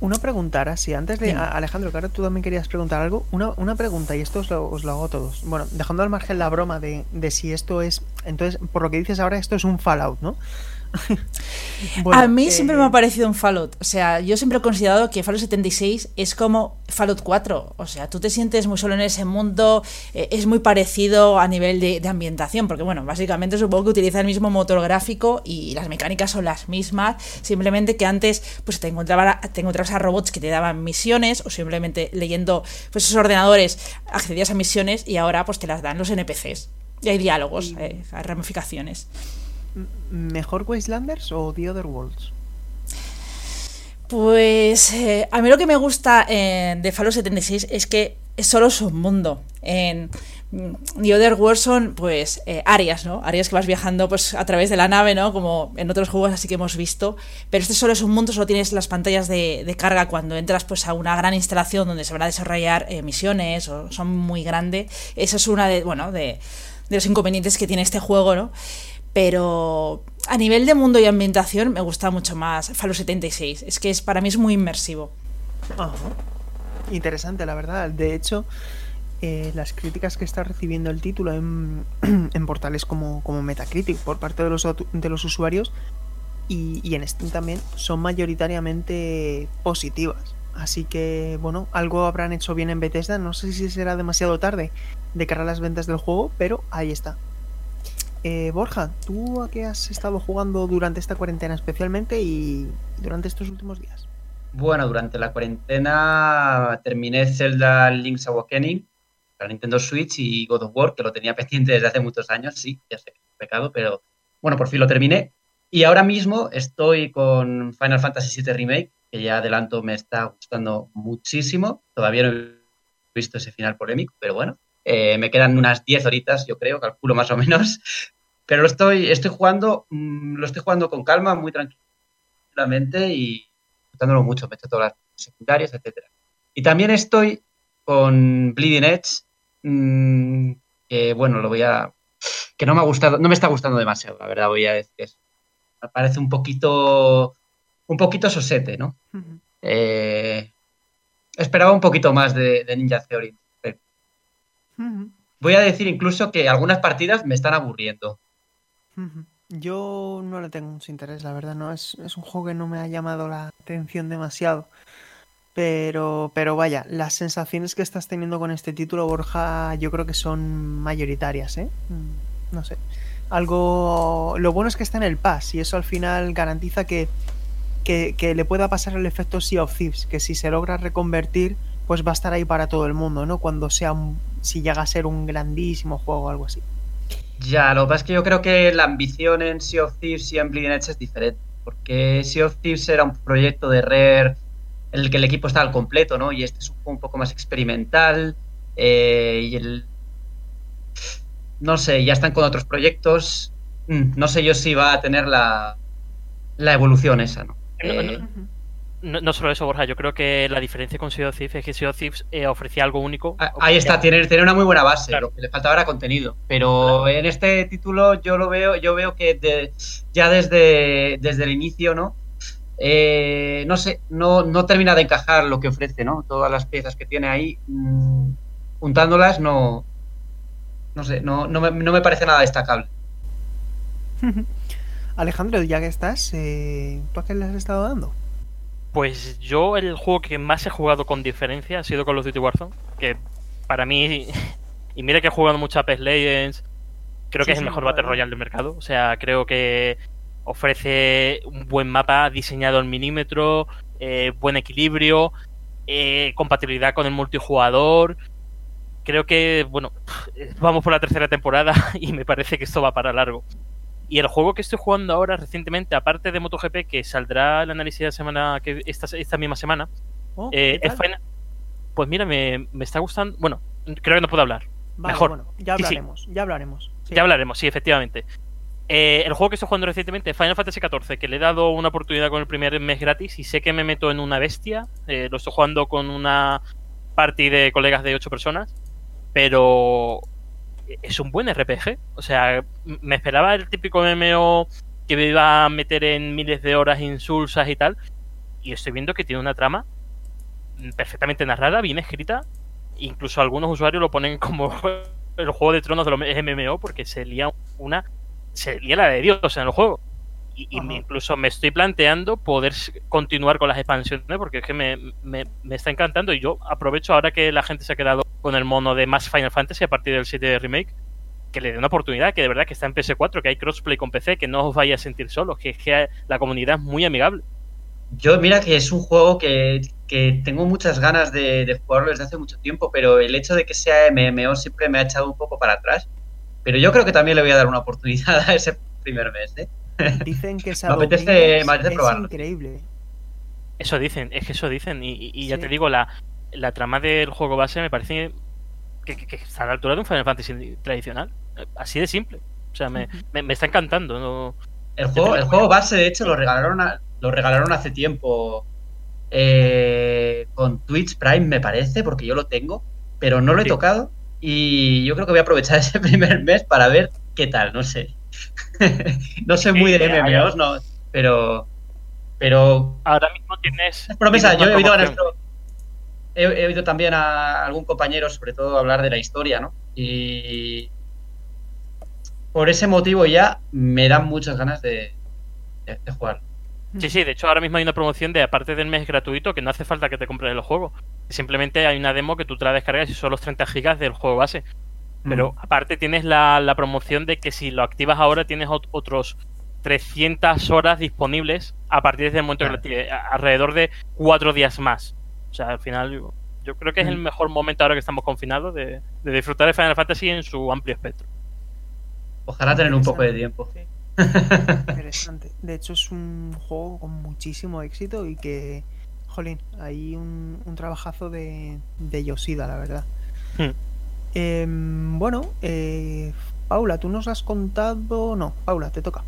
Una pregunta, ahora sí, antes de a- Alejandro, que ahora tú también querías preguntar algo. Una, una pregunta, y esto os lo, os lo hago a todos. Bueno, dejando al margen la broma de, de si esto es. Entonces, por lo que dices ahora, esto es un Fallout, ¿no? Bueno, a mí eh, siempre me ha parecido un Fallout. O sea, yo siempre he considerado que Fallout 76 es como Fallout 4. O sea, tú te sientes muy solo en ese mundo. eh, es muy parecido a nivel de, de ambientación. Porque, bueno, básicamente supongo que utiliza el mismo motor gráfico y las mecánicas son las mismas. Simplemente que antes pues te, encontraba, te encontrabas a robots que te daban misiones. O simplemente leyendo pues, esos ordenadores accedías a misiones. Y ahora pues te las dan los NPCs. Y hay diálogos, Y- eh, hay ramificaciones. ¿Mejor Wastelanders o The Other Worlds? Pues eh, a mí lo que me gusta eh, de Fallout 76 es que es solo su mundo. En mm, The Other Worlds son pues eh, áreas, ¿no? Áreas que vas viajando pues a través de la nave, ¿no? Como en otros juegos así que hemos visto. Pero este solo es un mundo, solo tienes las pantallas de, carga cuando entras pues a una gran instalación donde se van a desarrollar eh, misiones o son muy grandes. Esa es una de, bueno, de, de los inconvenientes que tiene este juego, ¿no? Pero a nivel de mundo y ambientación me gusta mucho más Fallout 76. Es que es, para mí es muy inmersivo. Interesante, la verdad. De hecho, eh, las críticas que está recibiendo el título en, en portales como, como Metacritic por parte de los, de los usuarios y, y en Steam también son mayoritariamente positivas. Así que, bueno, algo habrán hecho bien en Bethesda. No sé si será demasiado tarde de cara a las ventas del juego, pero ahí está. Eh, Borja, ¿tú a qué has estado jugando durante esta cuarentena especialmente y durante estos últimos días? Bueno, durante la cuarentena terminé Zelda Link's Awakening para Nintendo Switch y God of War, que lo tenía pendiente desde hace muchos años, sí, ya sé es pecado, pero bueno, por fin lo terminé. Y ahora mismo estoy con Final Fantasy VII Remake, que ya adelanto me está gustando muchísimo. Todavía no he visto ese final polémico, pero bueno, eh, me quedan unas 10 horitas, yo creo, calculo más o menos. Pero lo estoy, estoy jugando, mm, lo estoy jugando con calma, muy tranquilamente y disfrutándolo mucho. Me he hecho todas las secundarias, etcétera. Y también estoy con Bleeding Edge, mm, que bueno, lo voy a. que no me ha gustado, no me está gustando demasiado, la verdad, voy a decir eso. Me parece un poquito. un poquito sosete, ¿no? Eh, esperaba un poquito más de, de Ninja Theory. Voy a decir incluso que algunas partidas me están aburriendo. Yo no le tengo mucho interés, la verdad, no es, es un juego que no me ha llamado la atención demasiado. Pero, pero vaya, las sensaciones que estás teniendo con este título, Borja, yo creo que son mayoritarias, ¿eh? Mm, No sé. Algo. Lo bueno es que está en el pass y eso al final garantiza que, que, que le pueda pasar el efecto Sea of Thieves, que si se logra reconvertir, pues va a estar ahí para todo el mundo, ¿no? Cuando sea un- si llega a ser un grandísimo juego o algo así. Ya, lo que pasa es que yo creo que la ambición en Sea of Thieves y en Bleeding Edge es diferente. Porque Sea of Thieves era un proyecto de Rare en el que el equipo estaba al completo, ¿no? Y este es un juego un poco más experimental. eh, y el. No sé, ya están con otros proyectos. Mm, No sé yo si va a tener la, la evolución esa, ¿no? No, no, Eh, No, no solo eso, Borja, yo creo que la diferencia con Sea of Thieves es que Sea of Thieves eh, ofrecía algo único. Ah, Ahí está, tiene, tiene una muy buena base, Claro. lo que le faltaba era contenido. Pero en este título yo lo veo, yo veo que de- ya desde, desde el inicio, ¿no? Eh, no sé, no, no termina de encajar lo que ofrece, ¿no? Todas las piezas que tiene ahí, mm, juntándolas, no. No sé, no, no, me, no me parece nada destacable. Alejandro, ya que estás, eh, ¿tú a qué le has estado dando? Pues yo el juego que más he jugado con diferencia ha sido Call of Duty Warzone, que para mí, y mira que he jugado mucho a PES Legends, creo Sí, que es el mejor Battle. Royale del mercado. O sea, creo que ofrece un buen mapa diseñado al milímetro, eh, buen equilibrio, eh, compatibilidad con el multijugador. Creo que, bueno, vamos por la tercera temporada y me parece que esto va para largo. Y el juego que estoy jugando ahora recientemente, aparte de MotoGP, que saldrá el análisis la semana que esta, esta misma semana, Oh, Eh, Pues mira, me, me está gustando. Bueno, creo que no puedo hablar. Vale, mejor. bueno, ya Sí, sí. hablaremos, ya hablaremos. Sí. Ya hablaremos, sí, efectivamente. Eh, el juego que estoy jugando recientemente es Final Fantasy XIV, que le he dado una oportunidad con el primer mes gratis y sé que me meto en una bestia. Eh, lo estoy jugando con una party de colegas de 8 personas, pero es un buen RPG. O sea, me esperaba el típico MMO que me iba a meter en miles de horas insulsas y tal, y estoy viendo que tiene una trama perfectamente narrada, bien escrita. Incluso algunos usuarios lo ponen como el juego de tronos de los MMO porque se lía una. Se lía la de Dios en el juego. Y, y me- incluso me estoy planteando poder continuar con las expansiones porque es que me, me- me está encantando. Y yo aprovecho ahora que la gente se ha quedado con el mono de más Final Fantasy a partir del 7 Remake. Que le dé una oportunidad, que de verdad que está en PS4, que hay crossplay con PC, que no os vaya a sentir solos, que es que la comunidad es muy amigable. Yo, mira que es un juego que, que tengo muchas ganas de, de jugarlo desde hace mucho tiempo, pero el hecho de que sea MMO siempre me ha echado un poco para atrás. Pero yo creo que también le voy a dar una oportunidad a ese primer mes, ¿eh? Dicen que Me Shadow apetece- Bringers me apetece es probarlo. increíble. Eso dicen, es que eso dicen. Y, y- y ya Sí. te digo, la, la trama del juego base me parece que, que- que está a la altura de un Final Fantasy tradicional. Así de simple. O sea, me, me, me está encantando. ¿no? El juego, el juego base, de hecho, lo regalaron, a- lo regalaron hace tiempo eh, con Twitch Prime, me parece, porque yo lo tengo, pero no lo he Sí. tocado. Y yo creo que voy a aprovechar ese primer mes para ver qué tal, no sé. no soy muy de hay- MMOs, no, pero. Pero. Ahora mismo tienes. Es promesa, tienes yo he oído a nuestro. He, he oído también a algún compañero, sobre todo, hablar de la historia, ¿no? Y. Por ese motivo ya me dan muchas ganas de, de, de jugar. Sí, sí, de hecho ahora mismo hay una promoción de aparte del mes gratuito que no hace falta que te compres el juego. Simplemente hay una demo que tú te la descargas y son los 30 gigas del juego base. Pero Mm. aparte tienes la, la promoción de que si lo activas ahora tienes ot- otros 300 horas disponibles a partir del momento que lo actives, alrededor de cuatro días más. O sea, al final yo, yo creo que es el Mm. mejor momento ahora que estamos confinados de, de disfrutar de Final Fantasy en su amplio espectro. Ojalá tener un poco de tiempo. Sí. Interesante. De hecho, es un juego con muchísimo éxito y que, jolín, hay un, un trabajazo de, de Yoshida, la verdad. Hmm. Em, bueno, eh, Paula, ¿tú nos has contado? No, Paula, te toca.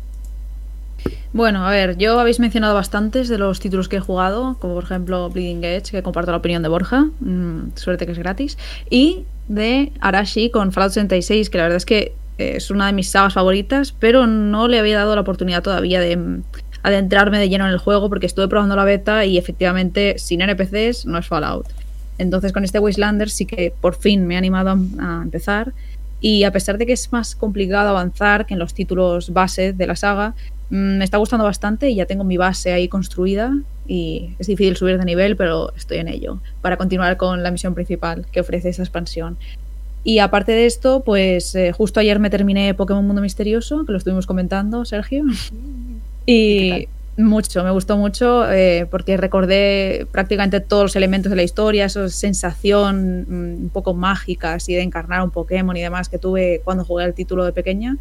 Bueno, a ver, yo habéis mencionado bastantes de los títulos que he jugado, como por ejemplo Bleeding Edge, que comparto la opinión de Borja, mm, suerte que es gratis, y de Arashi con Fallout 76, que la verdad es que eh, es una de mis sagas favoritas, pero no le había dado la oportunidad todavía de mm, adentrarme de lleno en el juego porque estuve probando la beta y efectivamente sin NPCs no es Fallout. Entonces con este Wastelanders sí que por fin me he animado a, a empezar y a pesar de que es más complicado avanzar que en los títulos base de la saga, mm, me está gustando bastante y ya tengo mi base ahí construida y es difícil subir de nivel, pero estoy en ello para continuar con la misión principal que ofrece esta expansión. Y aparte de esto, pues eh, justo ayer me terminé Pokémon Mundo Misterioso, que lo estuvimos comentando, Sergio. ¿Qué Y mucho, me gustó mucho eh, porque recordé prácticamente todos los elementos de la historia, esa sensación mm, un poco mágica así de encarnar un Pokémon y demás que tuve cuando jugué el título de pequeña.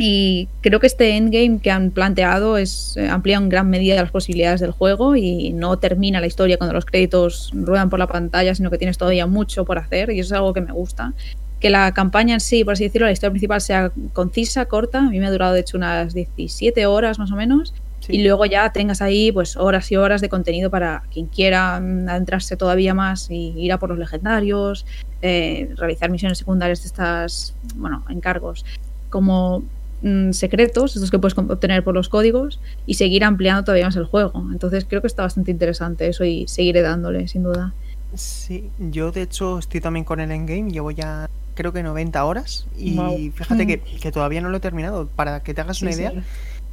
Y creo que este endgame que han planteado es eh, amplía en gran medida las posibilidades del juego y no termina la historia cuando los créditos ruedan por la pantalla, sino que tienes todavía mucho por hacer y eso es algo que me gusta. Que la campaña en sí, por así decirlo, la historia principal sea concisa, corta. A mí me ha durado de hecho unas 17 horas más o menos. Sí. Y luego ya tengas ahí pues horas y horas de contenido para quien quiera adentrarse todavía más y ir a por los legendarios, eh, realizar misiones secundarias de estas, bueno, encargos como mm, secretos, estos que puedes obtener por los códigos, y seguir ampliando todavía más el juego. Entonces creo que está bastante interesante eso y seguiré dándole, sin duda. Sí, yo de hecho estoy también con el endgame, llevo ya creo que 90 horas y fíjate que, Mm. que todavía no lo he terminado. Para que te hagas una idea, sí.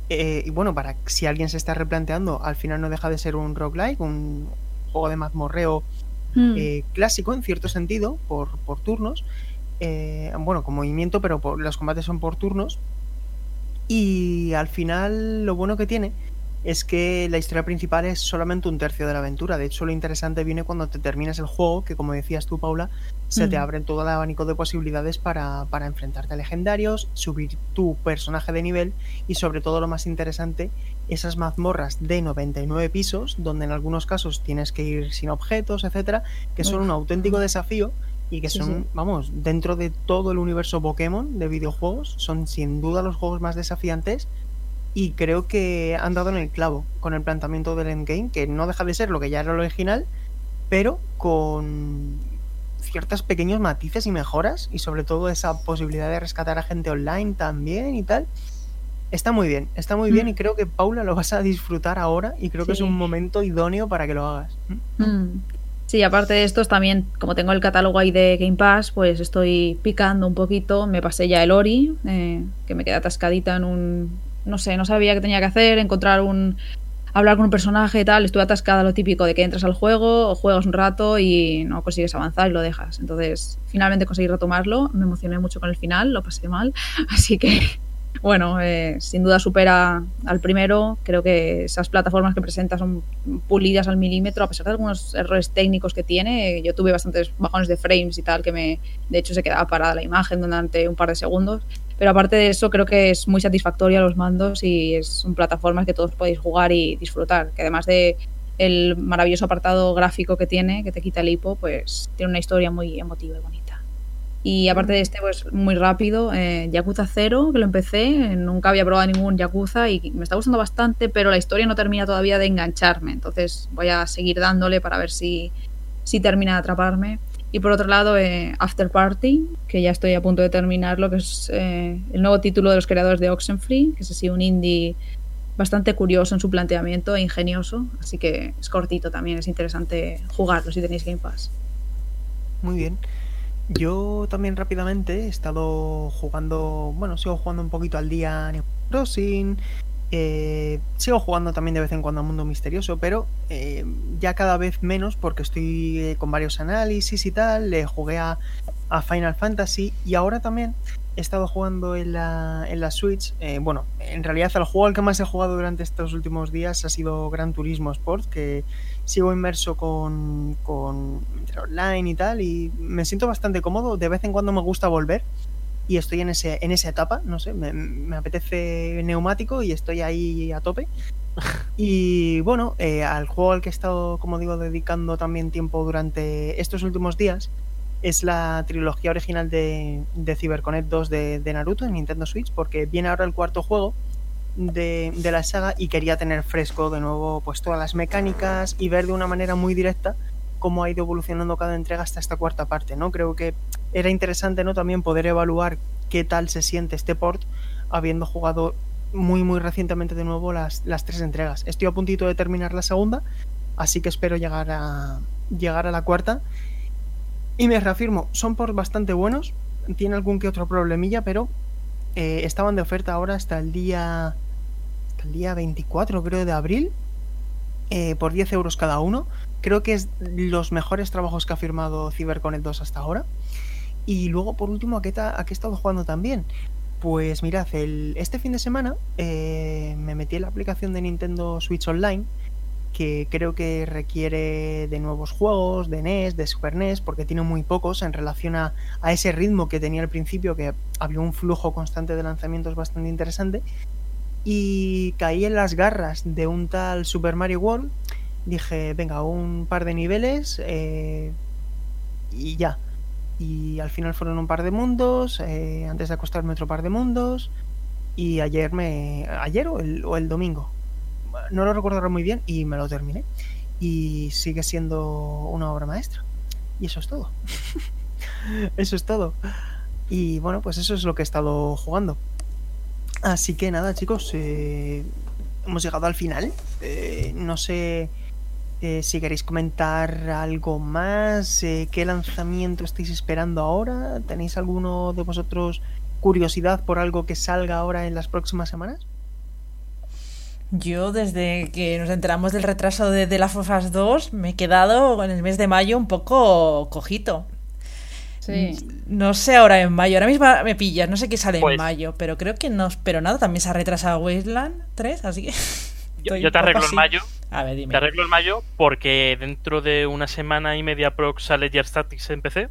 Eh, y bueno, para si alguien se está replanteando, al final no deja de ser un roguelike, un juego de mazmorreo Mm. eh, clásico en cierto sentido, por, por turnos. eh, bueno, con movimiento, pero por, los combates son por turnos. Y al final lo bueno que tiene es que la historia principal es solamente un tercio de la aventura. De hecho, lo interesante viene cuando te terminas el juego, que como decías tú, Paula, se te Mm. abre todo el abanico de posibilidades para, para enfrentarte a legendarios, subir tu personaje de nivel y sobre todo lo más interesante, esas mazmorras de 99 pisos, donde en algunos casos tienes que ir sin objetos, etcétera, que son un auténtico desafío y que Sí, son, sí. vamos, dentro de todo el universo Pokémon de videojuegos, son sin duda los juegos más desafiantes y creo que han dado en el clavo con el planteamiento del endgame, que no deja de ser lo que ya era lo original, pero con ciertos pequeños matices y mejoras y sobre todo esa posibilidad de rescatar a gente online también y tal. Está muy bien, está muy bien Mm. y creo que Paula lo vas a disfrutar ahora y creo que es un momento idóneo para que lo hagas. Mm. Sí, aparte de estos también, como tengo el catálogo ahí de Game Pass, pues estoy picando un poquito. Me pasé ya el Ori, eh, que me quedé atascadita en un... No sé, no sabía qué tenía que hacer, encontrar un... Hablar con un personaje y tal. Estuve atascada lo típico de que entras al juego o juegas un rato y no consigues avanzar y lo dejas. Entonces, finalmente conseguí retomarlo. Me emocioné mucho con el final, lo pasé mal. Así que, bueno, eh, sin duda supera al primero. Creo que esas plataformas que presenta son pulidas al milímetro, a pesar de algunos errores técnicos que tiene. Yo tuve bastantes bajones de frames y tal, que me, de hecho, se quedaba parada la imagen durante un par de segundos. Pero aparte de eso, creo que es muy satisfactoria los mandos y es un plataforma que todos podéis jugar y disfrutar. Que además de el maravilloso apartado gráfico que tiene, que te quita el hipo, pues tiene una historia muy emotiva y bonita. Y aparte de este, pues muy rápido, eh, Yakuza 0, que lo empecé, eh, nunca había probado ningún Yakuza y me está gustando bastante, pero la historia no termina todavía de engancharme, entonces voy a seguir dándole para ver si, si termina de atraparme. Y por otro lado, eh, After Party, que ya estoy a punto de terminarlo, que es eh, el nuevo título de los creadores de Oxenfree, que es así un indie bastante curioso en su planteamiento e ingenioso, así que es cortito también, es interesante jugarlo si tenéis Game Pass. Muy bien. Yo también rápidamente he estado jugando, bueno, sigo jugando un poquito al día Animal Crossing, eh, sigo jugando también de vez en cuando a Mundo Misterioso, pero eh, ya cada vez menos porque estoy eh, con varios análisis y tal, le jugué a, a Final Fantasy y ahora también he estado jugando en la, en la Switch, eh, bueno, en realidad el juego al que más he jugado durante estos últimos días ha sido Gran Turismo Sport, que sigo inmerso con, con online y tal y me siento bastante cómodo, de vez en cuando me gusta volver y estoy en, ese, en esa etapa, no sé, me, me apetece neumático y estoy ahí a tope. Y bueno, eh, al juego al que he estado, como digo, dedicando también tiempo durante estos últimos días es la trilogía original de, de CyberConnect 2 de, de Naruto en Nintendo Switch, porque viene ahora el cuarto juego de, la saga y quería tener fresco de nuevo pues todas las mecánicas y ver de una manera muy directa cómo ha ido evolucionando cada entrega hasta esta cuarta parte, ¿no? Creo que era interesante, ¿no? También poder evaluar qué tal se siente este port habiendo jugado muy muy recientemente de nuevo las, las tres entregas. Estoy a puntito de terminar la segunda, así que espero llegar a llegar a la cuarta. Y me reafirmo, son ports bastante buenos, tiene algún que otro problemilla, pero eh, estaban de oferta ahora hasta el día el día 24 creo de abril eh, por 10 euros cada uno. Creo que es los mejores trabajos que ha firmado CyberConnect 2 hasta ahora. Y luego por último a qué, ta- a qué he estado jugando también pues mirad este fin de semana eh, me metí en la aplicación de Nintendo Switch Online que creo que requiere de nuevos juegos, de NES, de Super NES, porque tiene muy pocos en relación a, a ese ritmo que tenía al principio, que había un flujo constante de lanzamientos bastante interesante. Y caí en las garras de un tal Super Mario World. Dije, venga, un par de niveles eh, y ya. Y al final fueron un par de mundos, eh, antes de acostarme otro par de mundos. Y ayer me. ayer o el, o el domingo. No lo recuerdo muy bien y me lo terminé. Y sigue siendo una obra maestra. Y eso es todo. eso es todo. Y bueno, pues eso es lo que he estado jugando. Así que nada, chicos, eh, hemos llegado al final. Eh, no sé eh, si queréis comentar algo más. ¿Qué lanzamiento estáis esperando ahora? ¿Tenéis alguno de vosotros curiosidad por algo que salga ahora en las próximas semanas? Yo, desde que nos enteramos del retraso de The Last of Us 2, me he quedado en el mes de mayo un poco cojito. Sí. No sé ahora en mayo, ahora mismo me pillas, no sé qué sale Pues- en mayo, pero creo que no espero nada. También se ha retrasado Wasteland 3, así que. Yo, te arreglo en así. mayo. A ver, dime. Te arreglo en mayo porque dentro de una semana y media prox sale Gear Tactics en PC.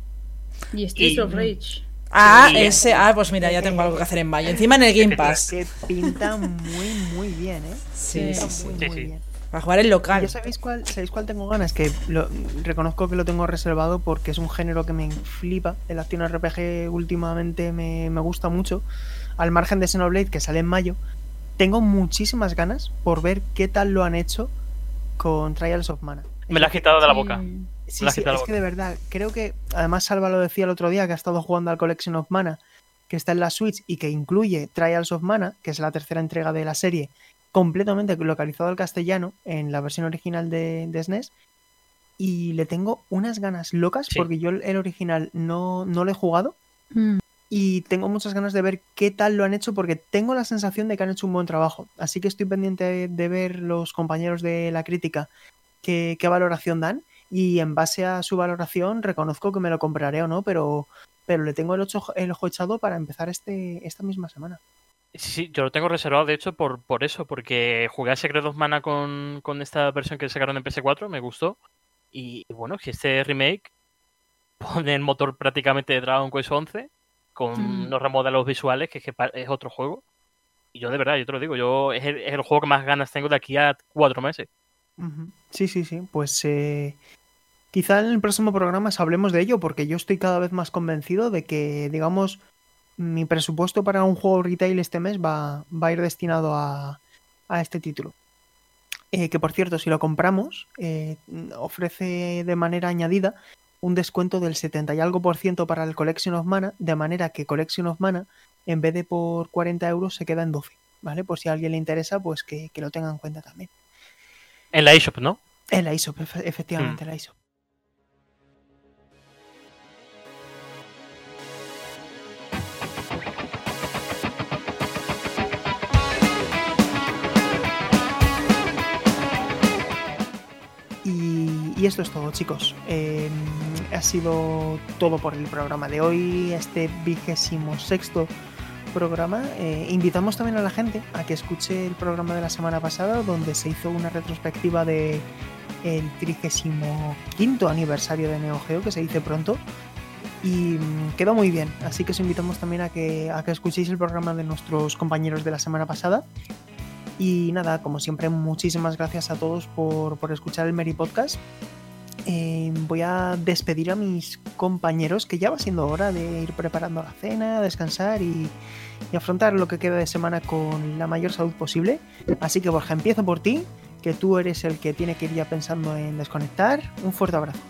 Y Streets of Rage. Ah, Sí. ese. Ah, pues mira, ya tengo algo que hacer en mayo. Encima en el Game Pass. Que pinta muy, muy bien, ¿eh? Sí, Pinta sí, sí. muy, Sí, muy sí. bien. Para jugar en local. ¿Ya sabéis cuál, sabéis cuál tengo ganas? Que lo- reconozco que lo tengo reservado porque es un género que me flipa. El Action RPG últimamente me, me gusta mucho. Al margen de Xenoblade, que sale en mayo, tengo muchísimas ganas por ver qué tal lo han hecho con Trials of Mana. Me la has quitado de la boca. Sí, la sí, es que de verdad, creo que, además Salva lo decía el otro día, que ha estado jugando al Collection of Mana, que está en la Switch y que incluye Trials of Mana, que es la tercera entrega de la serie, completamente localizado al castellano en la versión original de, de SNES. Y le tengo unas ganas locas Sí. porque yo el original no, no lo he jugado Mm. y tengo muchas ganas de ver qué tal lo han hecho porque tengo la sensación de que han hecho un buen trabajo. Así que estoy pendiente de, de ver los compañeros de la crítica qué, qué valoración dan y en base a su valoración reconozco que me lo compraré o no, pero, pero le tengo el, ocho- el ojo echado para empezar este, esta misma semana. Sí, sí, yo lo tengo reservado, de hecho, por, por eso, porque jugué a Secret of Mana con, con esta versión que sacaron en PS4, me gustó. Y bueno, que este remake pone el motor prácticamente de Dragon Quest 11 con Mm. unos remodelos visuales, que es, que es otro juego. Y yo de verdad, yo te lo digo, yo es el, es el juego que más ganas tengo de aquí a cuatro meses. Sí, sí, sí. Pues eh, quizá en el próximo programa hablemos de ello, porque yo estoy cada vez más convencido de que, digamos, mi presupuesto para un juego retail este mes va, va a ir destinado a, a este título. Eh, que por cierto, si lo compramos, eh, ofrece de manera añadida un descuento del 70 y algo por ciento para el Collection of Mana, de manera que Collection of Mana, en vez de por 40 euros, se queda en 12. ¿Vale? Por si a alguien le interesa, pues que, que lo tenga en cuenta también. En la eShop, ¿no? En la efe- efectivamente, en la ISOP. Y, esto es todo, chicos. Eh, ha sido todo por el programa de hoy, este vigésimo sexto programa. Eh, invitamos también a la gente a que escuche el programa de la semana pasada, donde se hizo una retrospectiva de el 35 aniversario de Neo Geo, que se dice pronto. Y mm, quedó muy bien, así que os invitamos también a que, a que escuchéis el programa de nuestros compañeros de la semana pasada. Y nada, como siempre, muchísimas gracias a todos por, por escuchar el Meri Podcast. Eh, voy a despedir a mis compañeros, que ya va siendo hora de ir preparando la cena, descansar y, y afrontar lo que queda de semana con la mayor salud posible. Así que Borja, empiezo por ti, que tú eres el que tiene que ir ya pensando en desconectar. Un fuerte abrazo.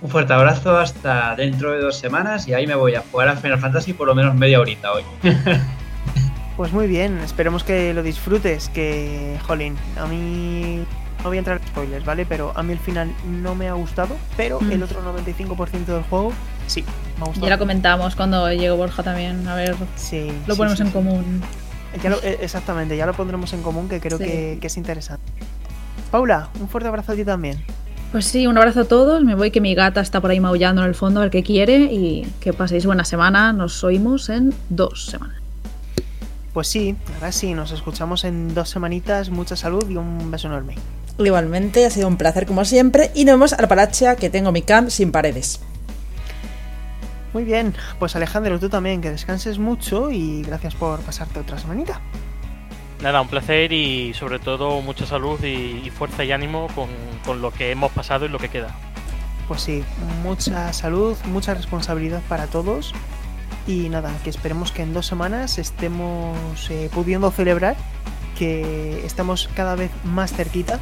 Un fuerte abrazo hasta dentro de dos semanas y ahí me voy a jugar a Final Fantasy por lo menos media horita hoy. Pues muy bien, esperemos que lo disfrutes, que, jolín, a mí no voy a entrar en spoilers, ¿vale? Pero a mí el final no me ha gustado, pero Mm. el otro 95% del juego sí, me ha gustado. Ya la comentamos cuando llegó Borja también. A ver, Sí, lo sí, ponemos sí, en común. Ya lo- eh, exactamente, ya lo pondremos en común, que creo que, que es interesante. Paula, un fuerte abrazo a ti también. Pues sí, un abrazo a todos. Me voy que mi gata está por ahí maullando en el fondo a ver qué quiere y que paséis buena semana. Nos oímos en dos semanas. Pues sí, ahora sí, nos escuchamos en dos semanitas, mucha salud y un beso enorme. Igualmente, ha sido un placer como siempre. Y nos vemos a la palacha que tengo mi camp sin paredes. Muy bien, pues Alejandro, tú también, que descanses mucho y gracias por pasarte otra semanita. Nada, un placer y sobre todo mucha salud y, y fuerza y ánimo con, con lo que hemos pasado y lo que queda. Pues sí, mucha salud, mucha responsabilidad para todos. Y nada, que esperemos que en dos semanas estemos eh, pudiendo celebrar que estamos cada vez más cerquita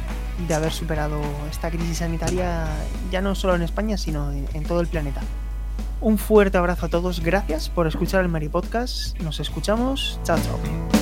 de haber superado esta crisis sanitaria, ya no solo en España, sino en, todo el planeta. Un fuerte abrazo a todos, gracias por escuchar el Mari Podcast. Nos escuchamos, chao, chao.